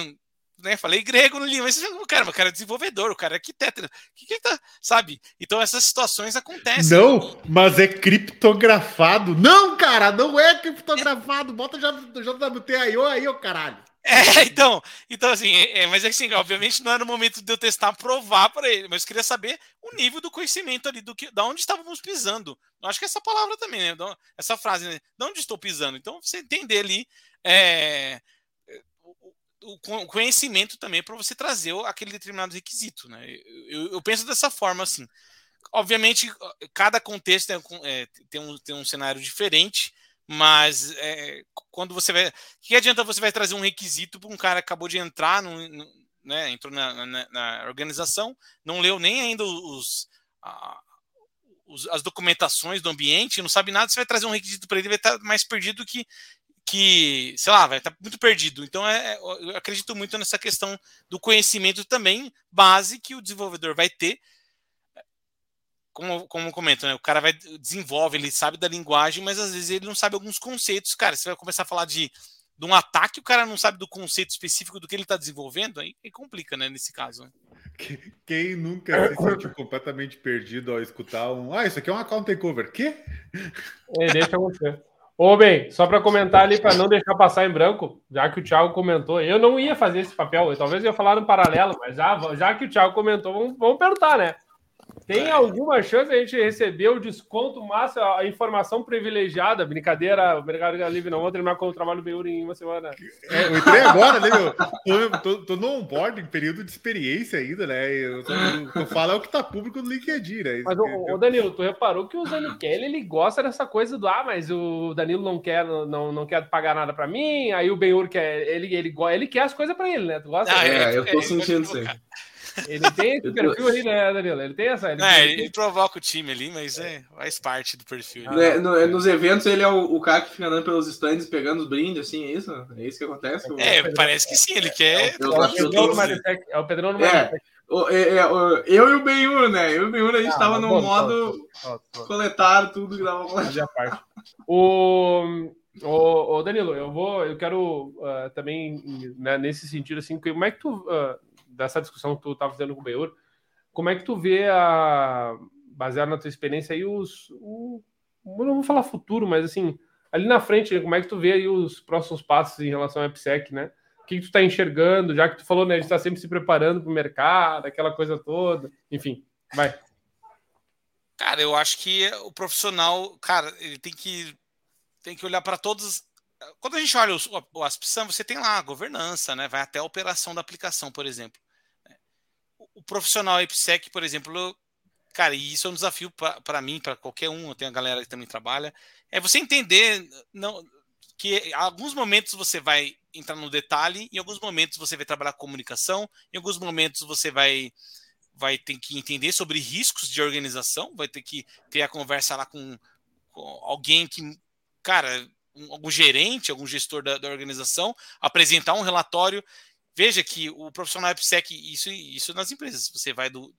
né? Falei grego no livro, mas cara, o cara é desenvolvedor, o cara é arquiteto, o que, que tá, sabe? Então essas situações acontecem. Não, mas é criptografado. Não, cara, não é criptografado. Bota JWT.io aí, ô caralho. É, então, então assim, é, é, mas é assim, obviamente não era o momento de eu testar, provar para ele, mas eu queria saber o nível do conhecimento ali, do que, da onde estávamos pisando. Eu acho que essa palavra também, né? Essa frase, né? De onde estou pisando. Então, você entender ali é, o conhecimento também para você trazer aquele determinado requisito. Né? Eu, eu, penso dessa forma assim. Obviamente, cada contexto é, é, tem, um, tem um cenário diferente, mas é, quando você vai. que adianta você vai trazer um requisito para um cara que acabou de entrar, né, entrou na, na, na, organização, não leu nem ainda os, a, os, as documentações do ambiente, não sabe nada, você vai trazer um requisito para ele, vai estar mais perdido que que, sei lá, vai estar tá muito perdido. Então, é, é eu acredito muito nessa questão do conhecimento também, base que o desenvolvedor vai ter. Como, como comento, né? O cara vai desenvolve, ele sabe da linguagem, mas às vezes ele não sabe alguns conceitos. Cara, você vai começar a falar de, de um ataque, o cara não sabe do conceito específico do que ele está desenvolvendo, aí, aí, complica, né? Nesse caso. Né? Quem nunca se sentiu completamente perdido ao escutar um. Ah, isso aqui é um account takeover. Quê? É, deixa acontecer. Ô, bem, só para comentar ali, para não deixar passar em branco, já que o Thiago comentou, eu não ia fazer esse papel, eu, talvez eu ia falar no paralelo, mas já, já que o Thiago comentou, vamos, vamos perguntar, né? Tem alguma chance a gente receber o desconto massa, a informação privilegiada? Brincadeira, o Mercado Livre não vou terminar com o trabalho do em uma semana. É, eu entrei agora, né, meu? Tô, tô, tô no onboarding, período de experiência ainda, né? Eu, tô, eu falo é o que tá público no LinkedIn, né? Mas, ô, Danilo, tu reparou que o Zane Kelly, ele gosta dessa coisa do, ah, mas o Danilo não quer, não, não quer pagar nada pra mim, aí o Benhur quer, ele, ele, ele quer as coisas pra ele, né? Tu gosta? Ah, é, eu tô sentindo isso aí. Ele tem esse perfil ali, né, Danilo? Ele tem essa. Ele, é, ele, ele provoca o time ali, mas é, faz parte do perfil. Ah, né, no, nos eventos, ele é o, o, cara que fica andando pelos stands pegando os brindes, assim, é isso? É isso que acontece? É, o... parece que sim, ele quer. É o Pedrão no é, o, é, é, o, eu e o Benhur, né? Eu e o Benhur, a gente ah, tava no modo coletar tudo que dava pra O. Ô, Danilo, eu vou, eu quero uh, também, né, nesse sentido, assim, como é que tu, uh, dessa discussão que tu estava fazendo com o Beur, como é que tu vê, a, baseado na tua experiência, aí os. O, não vou falar futuro, mas assim, ali na frente, como é que tu vê aí os próximos passos em relação ao AppSec, né? O que, que tu está enxergando, já que tu falou, né? A gente está sempre se preparando para o mercado, aquela coisa toda. Enfim, vai. Cara, eu acho que o profissional, cara, ele tem que, tem que olhar para todos quando a gente olha o, o você tem lá a governança, né? Vai até a operação da aplicação, por exemplo. O, profissional IPSEC, por exemplo, cara, e isso é um desafio para mim, para qualquer um, eu tenho a galera que também trabalha, é você entender não, que em alguns momentos você vai entrar no detalhe, em alguns momentos você vai trabalhar comunicação, em alguns momentos você vai vai ter que entender sobre riscos de organização, vai ter que ter a conversa lá com, com alguém que, cara, um, algum gerente, algum gestor da, da, organização, apresentar um relatório. Veja que o profissional IPSEC, isso, isso nas empresas, você vai do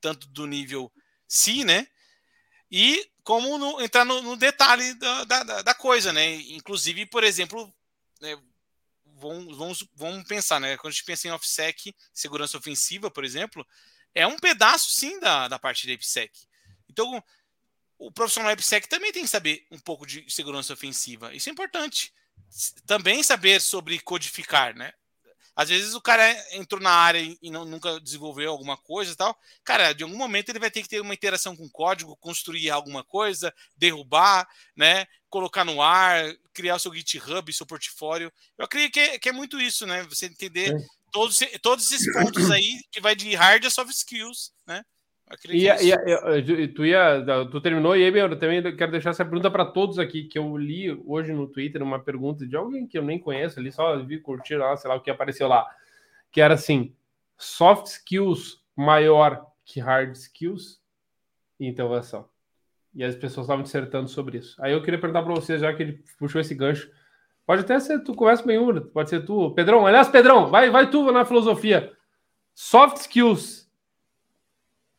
tanto do nível C, né? E como no, entrar no, no detalhe da, da, da, coisa, né? Inclusive, por exemplo, né, vamos, vamos, vamos pensar, né? Quando a gente pensa em OffSec, segurança ofensiva, por exemplo, é um pedaço sim da, da parte da IPSEC. Então, o profissional IPSEC também tem que saber um pouco de segurança ofensiva. Isso é importante. Também saber sobre codificar, né? Às vezes o cara entrou na área e não, nunca desenvolveu alguma coisa e tal. Cara, de algum momento ele vai ter que ter uma interação com o código, construir alguma coisa, derrubar, né? Colocar no ar, criar o seu GitHub, seu portfólio. Eu acredito que é, que é muito isso, né? Você entender todos, todos esses pontos aí que vai de hard a soft skills, né? E, e, tu, ia, tu terminou, e aí, eu também quero deixar essa pergunta para todos aqui, que eu li hoje no Twitter uma pergunta de alguém que eu nem conheço ali, só vi curtir lá, sei lá o que apareceu lá, que era assim, soft skills maior que hard skills e interrogação. E as pessoas estavam dissertando sobre isso. Aí eu queria perguntar para vocês, já que ele puxou esse gancho, pode até ser tu, começa bem, pode ser tu, Pedrão, aliás, Pedrão, vai, vai tu na filosofia. Soft skills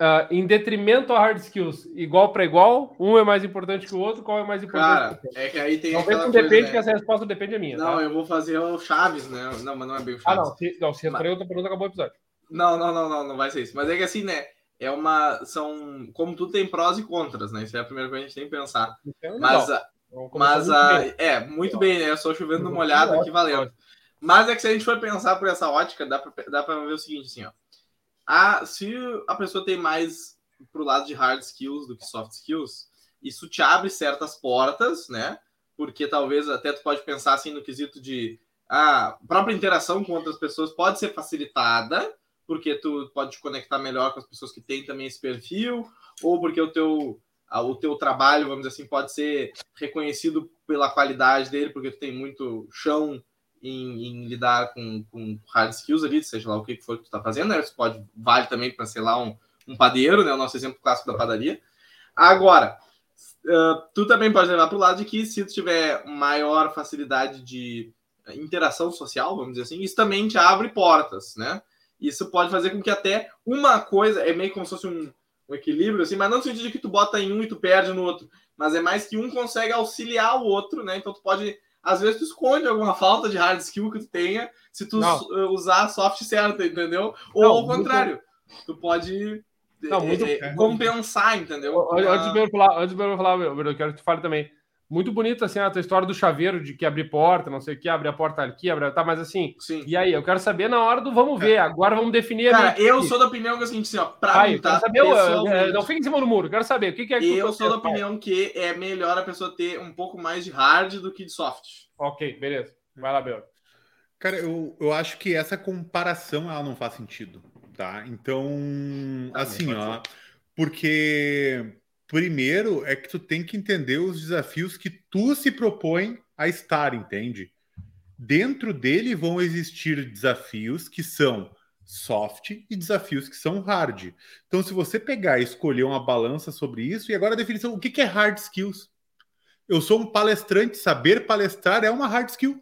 Uh, em detrimento a hard skills, igual para igual, um é mais importante que o outro, qual é mais importante? Cara, é que aí tem Talvez não depende, né? que essa resposta depende da minha. Não, tá? eu vou fazer o Chaves, né? Não, mas não é bem o Chaves. Ah, não, se, não, se responder outra pergunta, acabou o episódio. Não, não, não, não, não vai ser isso. Mas é que assim, né? É uma. São. Como tudo tem prós e contras, né? Isso é a primeira coisa que a gente tem que pensar. É mas, a, mas a, é, muito bem, né? Eu sou chovendo no molhado aqui, valendo. Mas é que se a gente for pensar por essa ótica, dá pra, dá pra ver o seguinte, assim, ó. A, se a pessoa tem mais para o lado de hard skills do que soft skills, isso te abre certas portas, né? Porque talvez até tu pode pensar assim no quesito de a própria interação com outras pessoas pode ser facilitada, porque tu pode te conectar melhor com as pessoas que têm também esse perfil, ou porque o teu, o teu trabalho, vamos dizer assim, pode ser reconhecido pela qualidade dele, porque tu tem muito chão em, em lidar com, com hard skills ali, seja lá o que for que tu tá fazendo, né? Isso pode, vale também para, sei lá, um, um padeiro, né? O nosso exemplo clássico da padaria. Agora, uh, tu também pode levar para o lado de que se tu tiver maior facilidade de interação social, vamos dizer assim, isso também te abre portas, né? Isso pode fazer com que até uma coisa, é meio como se fosse um, um equilíbrio, assim, mas não no sentido de que tu bota em um e tu perde no outro, mas é mais que um consegue auxiliar o outro, né? Então tu pode, às vezes, tu esconde alguma falta de hard skill que tu tenha se tu não. usar a soft certa, entendeu? Ou não, ao contrário, tu pode não, muito, é, é, compensar, entendeu? Antes de eu falar, antes de eu falar, eu quero que tu fale também. Muito bonito assim a tua história do chaveiro de que abrir porta, não sei o que, abrir a porta aqui, abre, tá, mas assim, Sim. e aí, eu quero saber na hora do vamos ver, agora vamos definir Cara, eu sou da opinião que é o seguinte, assim, ó, pra Vai, mim, tá, saber, eu, não fica em cima do muro, quero saber, o que, que é que Eu sou da opinião que é melhor a pessoa ter um pouco mais de hard do que de soft. Ok, beleza. Vai lá, Bel. Cara, eu, eu acho que essa comparação ela não faz sentido tá? Então, ah, assim, ó, porque primeiro é que tu tem que entender os desafios que tu se propõe a estar, entende? Dentro dele vão existir desafios que são soft e desafios que são hard. Então, se você pegar e escolher uma balança sobre isso, e agora a definição, o que é hard skills? Eu sou um palestrante, saber palestrar é uma hard skill.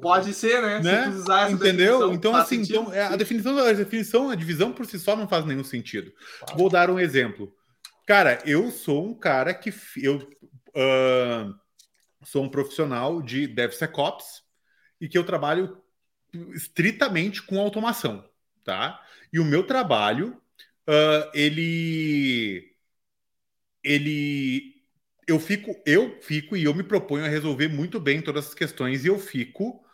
Pode ser, né? né? Entendeu? Então, assim, então, é, a definição, a definição, a divisão por si só não faz nenhum sentido. Claro. Vou dar um exemplo. Cara, eu sou um cara que eu uh, sou um profissional de DevSecOps e que eu trabalho estritamente com automação, tá? E o meu trabalho, uh, ele, ele, eu fico, eu fico e eu me proponho a resolver muito bem todas as questões e eu fico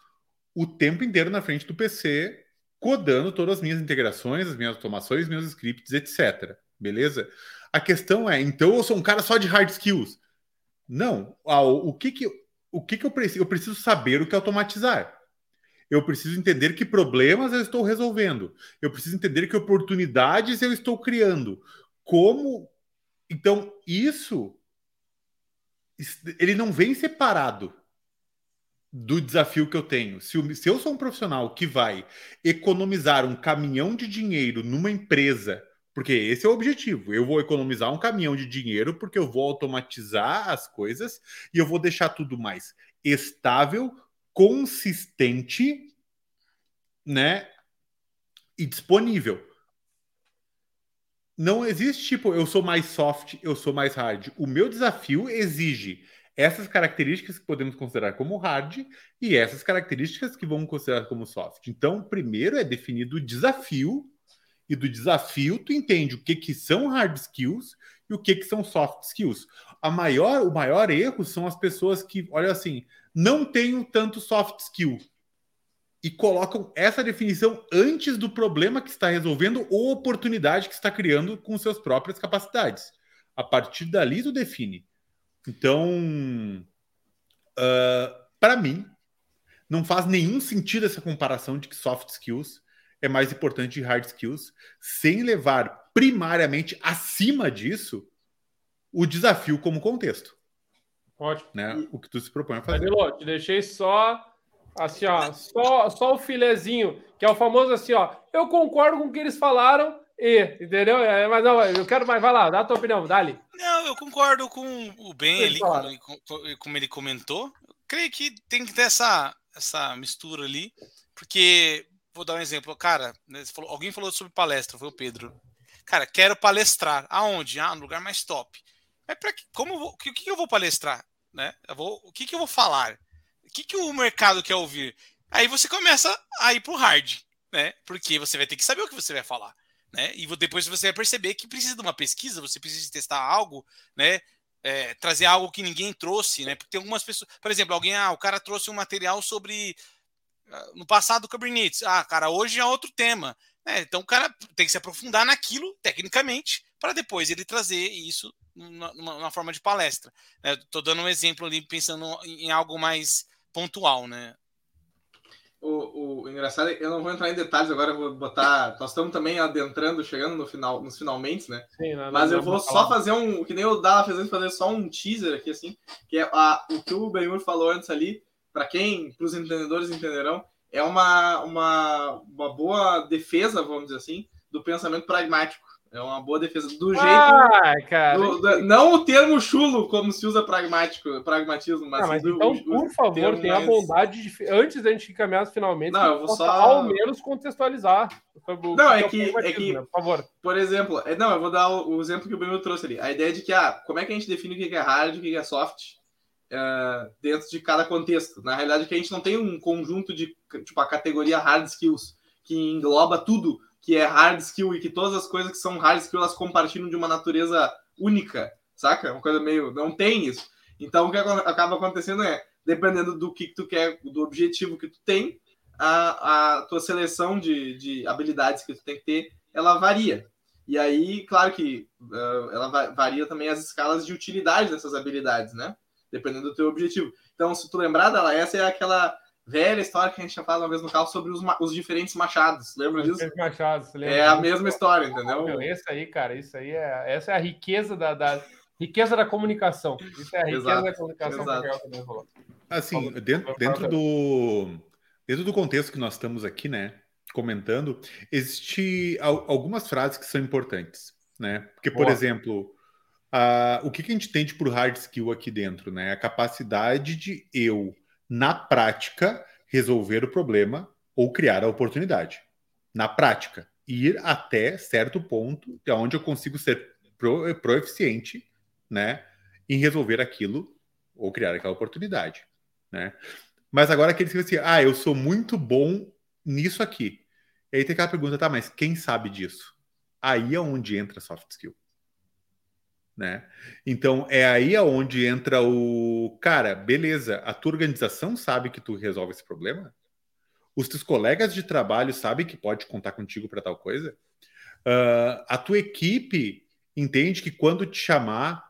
o tempo inteiro na frente do PC, codando todas as minhas integrações, as minhas automações, meus scripts, etc. Beleza? A questão é, então eu sou um cara só de hard skills? Não. Ah, o que que, o que, que eu preciso? Eu preciso saber o que automatizar. Eu preciso entender que problemas eu estou resolvendo. Eu preciso entender que oportunidades eu estou criando. Como. Então, isso. Ele não vem separado do desafio que eu tenho. Se, eu, se eu sou um profissional que vai economizar um caminhão de dinheiro numa empresa, porque esse é o objetivo, eu vou economizar um caminhão de dinheiro porque eu vou automatizar as coisas e eu vou deixar tudo mais estável, consistente, né? E disponível. Não existe tipo, eu sou mais soft, eu sou mais hard. O meu desafio exige essas características que podemos considerar como hard e essas características que vamos considerar como soft. Então, primeiro é definido o desafio e do desafio, tu entende o que, que são hard skills e o que, que são soft skills. A maior, o maior erro são as pessoas que, olha assim, não tenho tanto soft skill e colocam essa definição antes do problema que está resolvendo ou oportunidade que está criando com suas próprias capacidades. A partir dali, tu define. Então, uh, para mim, não faz nenhum sentido essa comparação de que soft skills é mais importante que hard skills, sem levar primariamente acima disso o desafio como contexto. Ótimo. Né? O que tu se propõe a fazer. Danilo, te deixei só assim, ó, só, só o filezinho, que é o famoso assim, ó. Eu concordo com o que eles falaram, e, entendeu? É, mas não, eu quero mais. Vai lá, dá a tua opinião, dali. Não, eu concordo com o Ben ali, como ele, como ele comentou. Eu creio que tem que ter essa, essa mistura ali, porque vou dar um exemplo, cara, né, falou, alguém falou sobre palestra, foi o Pedro. Cara, quero palestrar. Aonde? Ah, no lugar mais top. Mas para como o que, que eu vou palestrar, né? Eu vou, o que que eu vou falar? O que que o mercado quer ouvir? Aí você começa a ir pro hard, né? Porque você vai ter que saber o que você vai falar, né? E depois você vai perceber que precisa de uma pesquisa, você precisa testar algo, né? É, trazer algo que ninguém trouxe, né? Porque tem algumas pessoas, por exemplo, alguém, ah, o cara trouxe um material sobre no passado Kubernetes. Ah, cara, hoje é outro tema. É, então o cara tem que se aprofundar naquilo tecnicamente para depois ele trazer isso numa, numa forma de palestra. Estou né? dando um exemplo ali pensando em algo mais pontual, né? O, o, engraçado é eu não vou entrar em detalhes agora, vou botar. Nós estamos também adentrando, chegando no final, nos finalmente, né? Sim, não, Mas não, eu vou só falar. fazer um. Que nem o Dala fez fazer só um teaser aqui, assim, que é a, o que o Benhur falou antes ali, para quem, para os entendedores entenderão, é uma, uma, uma boa defesa, vamos dizer assim, do pensamento pragmático. É uma boa defesa do jeito. Ah, cara. Do, do, não o termo chulo, como se usa pragmático, pragmatismo, mas. Ah, mas do, então, por favor, tenha mais... a bondade de. Antes da gente caminhar finalmente, não, eu vou só. Ao menos contextualizar. Não, é que, é que. Né? Por favor. Por exemplo, é, não, eu vou dar o, o exemplo que o Bruno trouxe ali. A ideia de que, ah, como é que a gente define o que é hard e o que é soft? Uh, dentro de cada contexto. Na realidade, que a gente não tem um conjunto de, tipo, a categoria hard skills, que engloba tudo que é hard skill e que todas as coisas que são hard skill elas compartilham de uma natureza única, saca? É uma coisa meio. Não tem isso. Então, o que acaba acontecendo é, dependendo do que, tu quer, do objetivo que tu tem, a, a tua seleção de, de habilidades que tu tem que ter, ela varia. E aí, claro que uh, ela varia também as escalas de utilidade dessas habilidades, né? Dependendo do teu objetivo. Então, se tu lembrar dela, essa é aquela velha história que a gente já falado uma vez no carro sobre os, os diferentes machados. Lembra disso? Machados, lembra é a mesma história, entendeu? Meu, esse aí, cara, isso aí é essa é a riqueza da, da riqueza da comunicação. Isso é a riqueza Exato. da comunicação Exato. que também falou. Assim, dentro, dentro do dentro do contexto que nós estamos aqui, né, comentando, existe algumas frases que são importantes, né? Porque, por Boa. exemplo, Uh, o que, que a gente tem de por hard skill aqui dentro, né? A capacidade de eu, na prática, resolver o problema ou criar a oportunidade. Na prática, ir até certo ponto onde eu consigo ser pro, proeficiente, né, em resolver aquilo ou criar aquela oportunidade, né? Mas agora aquele assim, ah, eu sou muito bom nisso aqui. E aí tem aquela pergunta, tá, mas quem sabe disso? Aí é onde entra soft skill. Né? Então é aí aonde entra o cara, beleza, a tua organização sabe que tu resolve esse problema? Os teus colegas de trabalho sabem que pode contar contigo para tal coisa? Uh, a tua equipe entende que quando te chamar,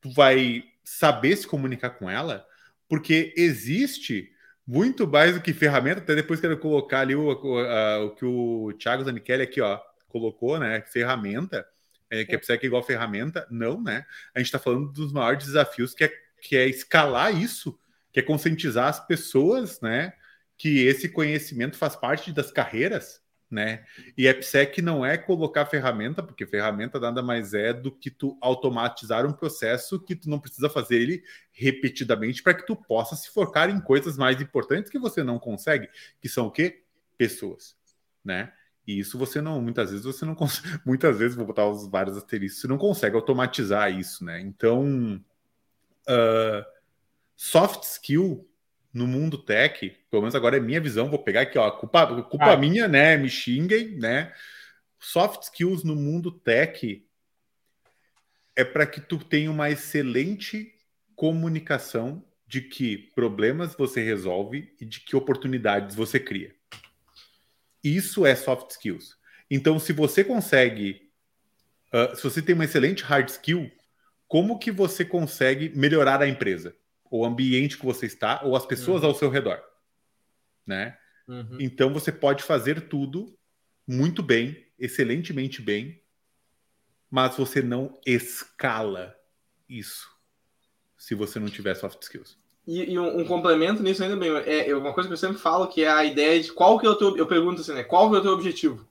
tu vai saber se comunicar com ela? Porque existe muito mais do que ferramenta, até depois quero colocar ali o, o, o que o Thiago Zanichelli aqui ó, colocou, né? Ferramenta é, que a PSEC é igual ferramenta. Não, né? A gente está falando dos maiores desafios, que é, que é escalar isso, que é conscientizar as pessoas, né? Que esse conhecimento faz parte das carreiras, né? E a PSEC não é colocar ferramenta, porque ferramenta nada mais é do que tu automatizar um processo que tu não precisa fazer ele repetidamente para que tu possa se focar em coisas mais importantes que você não consegue, que são o quê? Pessoas, né? E isso você não, muitas vezes você não consegue, muitas vezes, vou botar os vários asteriscos, você não consegue automatizar isso, né? Então, uh, soft skill no mundo tech, pelo menos agora é minha visão, vou pegar aqui, ó, culpa, culpa ah. minha, né? Me xinguem, né? Soft skills no mundo tech é para que tu tenha uma excelente comunicação de que problemas você resolve e de que oportunidades você cria. Isso é soft skills. Então, se você consegue, uh, se você tem uma excelente hard skill, como que você consegue melhorar a empresa, o ambiente que você está, ou as pessoas uhum. ao seu redor, né? Uhum. Então, você pode fazer tudo muito bem, excelentemente bem, mas você não escala isso se você não tiver soft skills. E, e um, um, complemento nisso ainda bem, é, é, uma coisa que eu sempre falo que é a ideia de qual que é o teu, eu pergunto assim, né, qual que é o teu objetivo,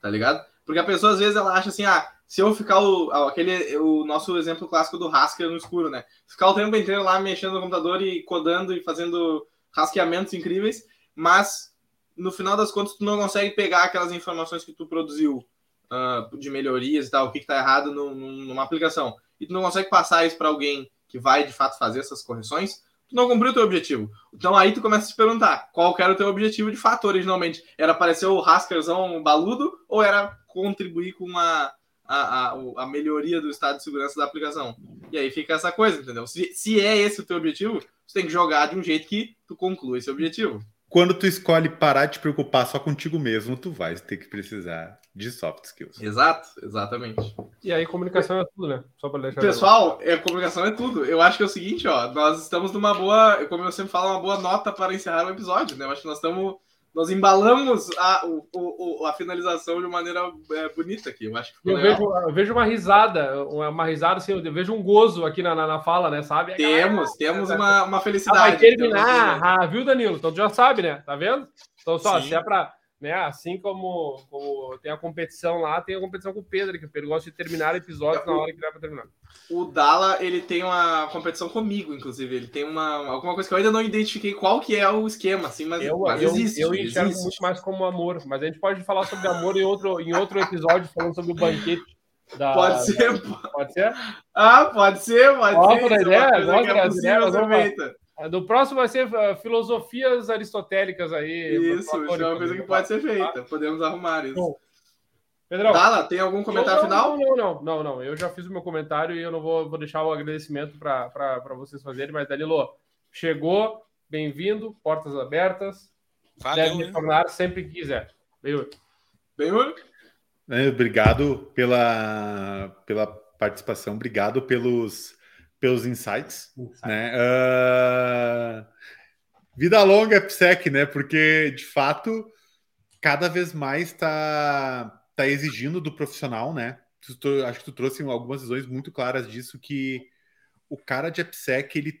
tá ligado? Porque a pessoa às vezes ela acha assim, ah, se eu ficar o, aquele, o nosso exemplo clássico do Haskell no escuro, né, ficar o tempo inteiro lá mexendo no computador e codando e fazendo rasqueamentos incríveis, mas no final das contas tu não consegue pegar aquelas informações que tu produziu uh, de melhorias e tal, o que, está errado no, numa aplicação, e tu não consegue passar isso para alguém que vai de fato fazer essas correções, tu não cumpriu o teu objetivo. Então aí tu começa a se perguntar qual era o teu objetivo de fato originalmente. Era aparecer o Haskerzão baludo ou era contribuir com a, a, a, a, melhoria do estado de segurança da aplicação? E aí fica essa coisa, entendeu? Se, se é esse o teu objetivo, você tem que jogar de um jeito que tu conclua esse objetivo. Quando tu escolhe parar de te preocupar só contigo mesmo, tu vai ter que precisar de soft skills. Exato, exatamente. E aí comunicação é tudo, né? Só para deixar. Pessoal, é, comunicação é tudo. Eu acho que é o seguinte, ó, nós estamos numa boa, como eu sempre falo, uma boa nota para encerrar o episódio, né? Eu acho que nós estamos nós embalamos a, o, o, a finalização de maneira é, bonita aqui. Eu acho que eu vejo, eu vejo, uma risada, uma risada, assim, eu vejo um gozo aqui na, na, na fala, né? Sabe? Temos, temos uma, uma felicidade. Ah, vai terminar, ah, viu, Danilo? Então tu já sabe, né? Tá vendo? Então, só, Sim. se é para né? Assim como, como, tem a competição lá, tem a competição com o Pedro, que o Pedro gosta de terminar episódios na hora que dá para terminar. O Dala, ele tem uma competição comigo, inclusive. Ele tem uma alguma coisa que eu ainda não identifiquei qual que é o esquema, assim, mas, eu, mas eu, existe. Eu enxergo existe. muito mais como amor, mas a gente pode falar sobre amor em outro, em outro episódio, falando sobre o banquete. Da, pode ser, da... pode ser? Ah, pode ser, pode Gosta ser. Da ideia? Gosta da ideia? Do próximo vai ser uh, filosofias aristotélicas aí. Isso, isso é uma coisa que pode ser feita. Podemos arrumar isso. Bom, Pedrão. Dala, tem algum comentário não, final? Não, não, não, não, Eu já fiz o meu comentário e eu não vou, vou deixar o agradecimento para vocês fazerem, mas Danilo, chegou, bem-vindo, portas abertas. Valeu, deve retornar sempre que quiser. Bem, bem, Obrigado pela, pela participação, obrigado pelos pelos insights, Insight. né? Uh... Vida longa, EPSEC, né? Porque, de fato, cada vez mais está tá exigindo do profissional, né? Tu, acho que tu trouxe algumas visões muito claras disso, que o cara de EPSEC, ele,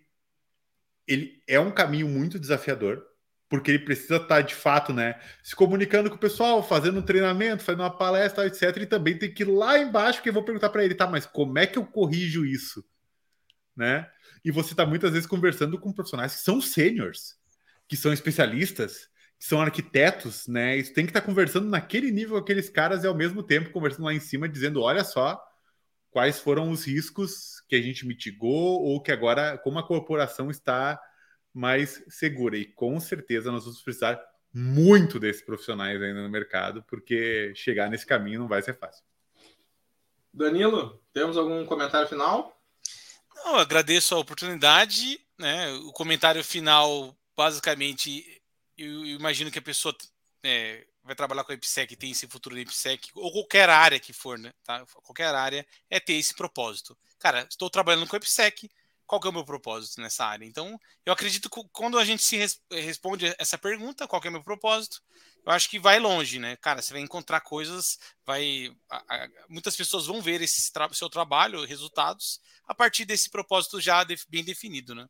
ele é um caminho muito desafiador, porque ele precisa estar, tá, de fato, né, se comunicando com o pessoal, fazendo um treinamento, fazendo uma palestra, etc. E também tem que ir lá embaixo, que eu vou perguntar para ele, tá, mas como é que eu corrijo isso? Né? E você está muitas vezes conversando com profissionais que são sêniores, que são especialistas, que são arquitetos, né? E tem que estar tá conversando naquele nível com aqueles caras e ao mesmo tempo conversando lá em cima, dizendo: olha só quais foram os riscos que a gente mitigou ou que agora, como a corporação está mais segura. E com certeza nós vamos precisar muito desses profissionais ainda no mercado, porque chegar nesse caminho não vai ser fácil. Danilo, temos algum comentário final? Não, eu agradeço a oportunidade, né? O comentário final, basicamente, eu imagino que a pessoa é, vai trabalhar com a IPSEC, tem esse futuro da IPSEC, ou qualquer área que for, né? Tá? Qualquer área é ter esse propósito. Cara, estou trabalhando com a IPSEC, qual é o meu propósito nessa área? Então, eu acredito que quando a gente se res responde essa pergunta, qual é o meu propósito, eu acho que vai longe, né? Cara, você vai encontrar coisas, vai. A, a, muitas pessoas vão ver esse tra seu trabalho, resultados, a partir desse propósito já de, bem definido, né?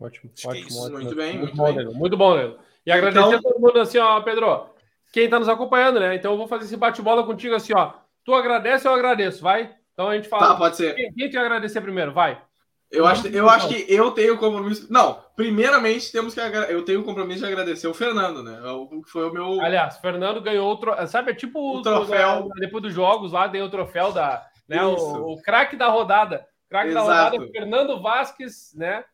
Ótimo, acho ótimo, é ótimo, Muito bem, muito, muito bom, bem. Muito bom, Lelo. E agradecer então... a todo mundo assim, ó, Pedro. Quem está nos acompanhando, né? Então eu vou fazer esse bate-bola contigo assim, ó. Tu agradece, eu agradeço, vai? Então a gente fala. Tá, pode ser. Quem, quem te agradecer primeiro? Vai. Eu acho, eu acho que eu tenho compromisso. Não, primeiramente temos que eu tenho o compromisso de agradecer o Fernando, né? É o foi o meu. Aliás, o Fernando ganhou outro, sabe, é tipo o troféu. Do, depois dos jogos lá, deu o troféu da, né, o, o craque da rodada. Craque da rodada, Fernando Vasques, né?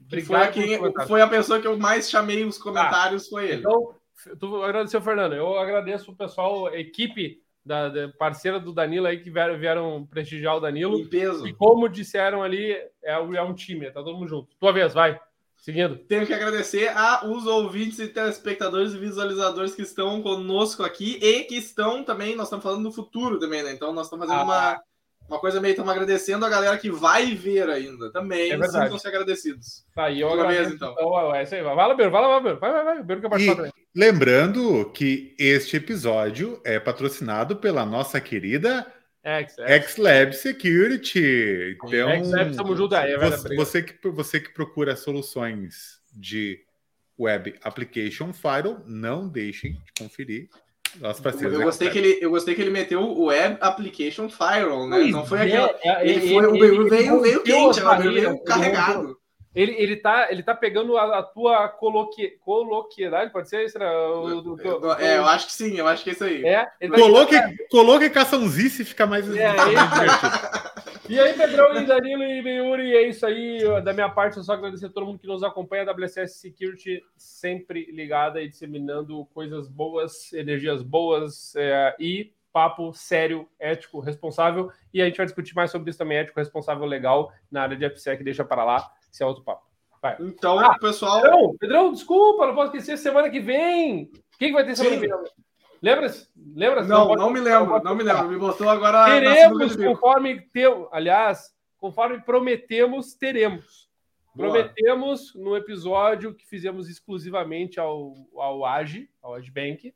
Obrigado foi, quem, foi a pessoa que eu mais chamei os comentários, ah, foi ele. Então, tu agradeceu, Fernando. Eu agradeço o pessoal, a equipe da, da parceira do Danilo aí que vieram, vieram prestigiar o Danilo. Em peso. E como disseram ali, é, é um time, tá todo mundo junto. Tua vez, vai. Seguindo. Tenho que agradecer a os ouvintes e telespectadores e visualizadores que estão conosco aqui e que estão também, nós estamos falando do futuro também, né? Então nós estamos fazendo ah, uma, uma coisa meio, estamos agradecendo a galera que vai ver ainda também. É sintam-se agradecidos. Tá, e eu agradeço, vez, então. então. É isso aí, vai lá, Beiro, vai lá, Beiro. Vai, vai, vai. Beiro que eu também. Lembrando que este episódio é patrocinado pela nossa querida X-Lab Security. Então, X-Lab, estamos juntos aí. Você, você, que, você que procura soluções de Web Application Firewall, não deixem de conferir. Nossa, eu, gostei que ele, eu gostei que ele meteu o Web Application Firewall, né? Não foi é, aquela. É, ele, ele, foi, ele, veio, veio, veio quente, veio, veio carregado. Ele, ele, tá, ele tá pegando a, a tua coloque, coloquiedade, pode ser isso? Né? O, o, o, é, eu acho que sim, eu acho que é isso aí. É, coloque, coloque caçãozice e fica mais, é, E aí, Pedrão e Danilo e Yuri, é isso aí. Da minha parte, eu só agradecer a todo mundo que nos acompanha. A WCS Security sempre ligada e disseminando coisas boas, energias boas é, e papo sério, ético, responsável. E a gente vai discutir mais sobre isso também, ético, responsável, legal, na área de FSEC. Deixa para lá. Esse é outro papo. Vai. Então, ah, pessoal. Pedrão, Pedrão, desculpa, não posso esquecer. Semana que vem. O que, que vai ter semana Sim. que vem? Lembra? Lembra? Não, não, não me lembro, não me lembro. Me botou agora. Teremos, conforme teu, aliás, conforme prometemos, teremos. Boa. Prometemos no episódio que fizemos exclusivamente ao, ao AGE, ao AGBank,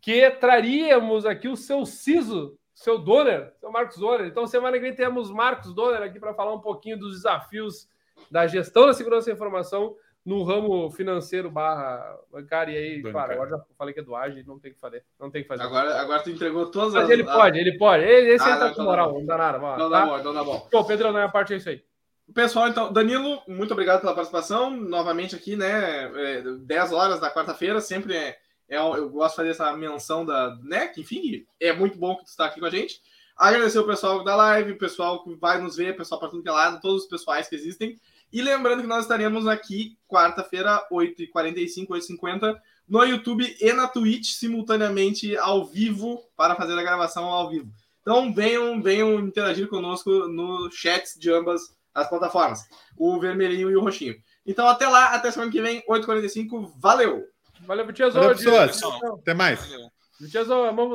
que traríamos aqui o seu CISO, seu Donner, seu Marcos Donner. Então, semana que vem temos Marcos Donner aqui para falar um pouquinho dos desafios da gestão da segurança da informação no ramo financeiro barra bancário. E aí, claro, agora já falei que é doagem, não tem que fazer. Não tem que fazer. Agora, agora tu entregou todas Mas as. Ele pode, ele pode. Esse ah, aí tá com moral, não dá nada. Não dá bom, não dá bom. Pô, Pedro, na minha parte é isso aí. Pessoal, então, Danilo, muito obrigado pela participação. Novamente aqui, né? É, 10 horas da quarta-feira, sempre é, é, eu gosto de fazer essa menção da, né? Que enfim, é muito bom que tu está aqui com a gente. Agradecer o pessoal da live, o pessoal que vai nos ver, o pessoal para tudo que é lado, todos os pessoais que existem. E lembrando que nós estaremos aqui quarta-feira, 8h45, 8h50, no YouTube e na Twitch, simultaneamente ao vivo, para fazer a gravação ao vivo. Então venham, venham interagir conosco no chat de ambas as plataformas, o vermelhinho e o roxinho. Então até lá, até semana que vem, 8h45, valeu! Valeu, Tiazão! Valeu, pessoas! Até mais! Tiazão, vamos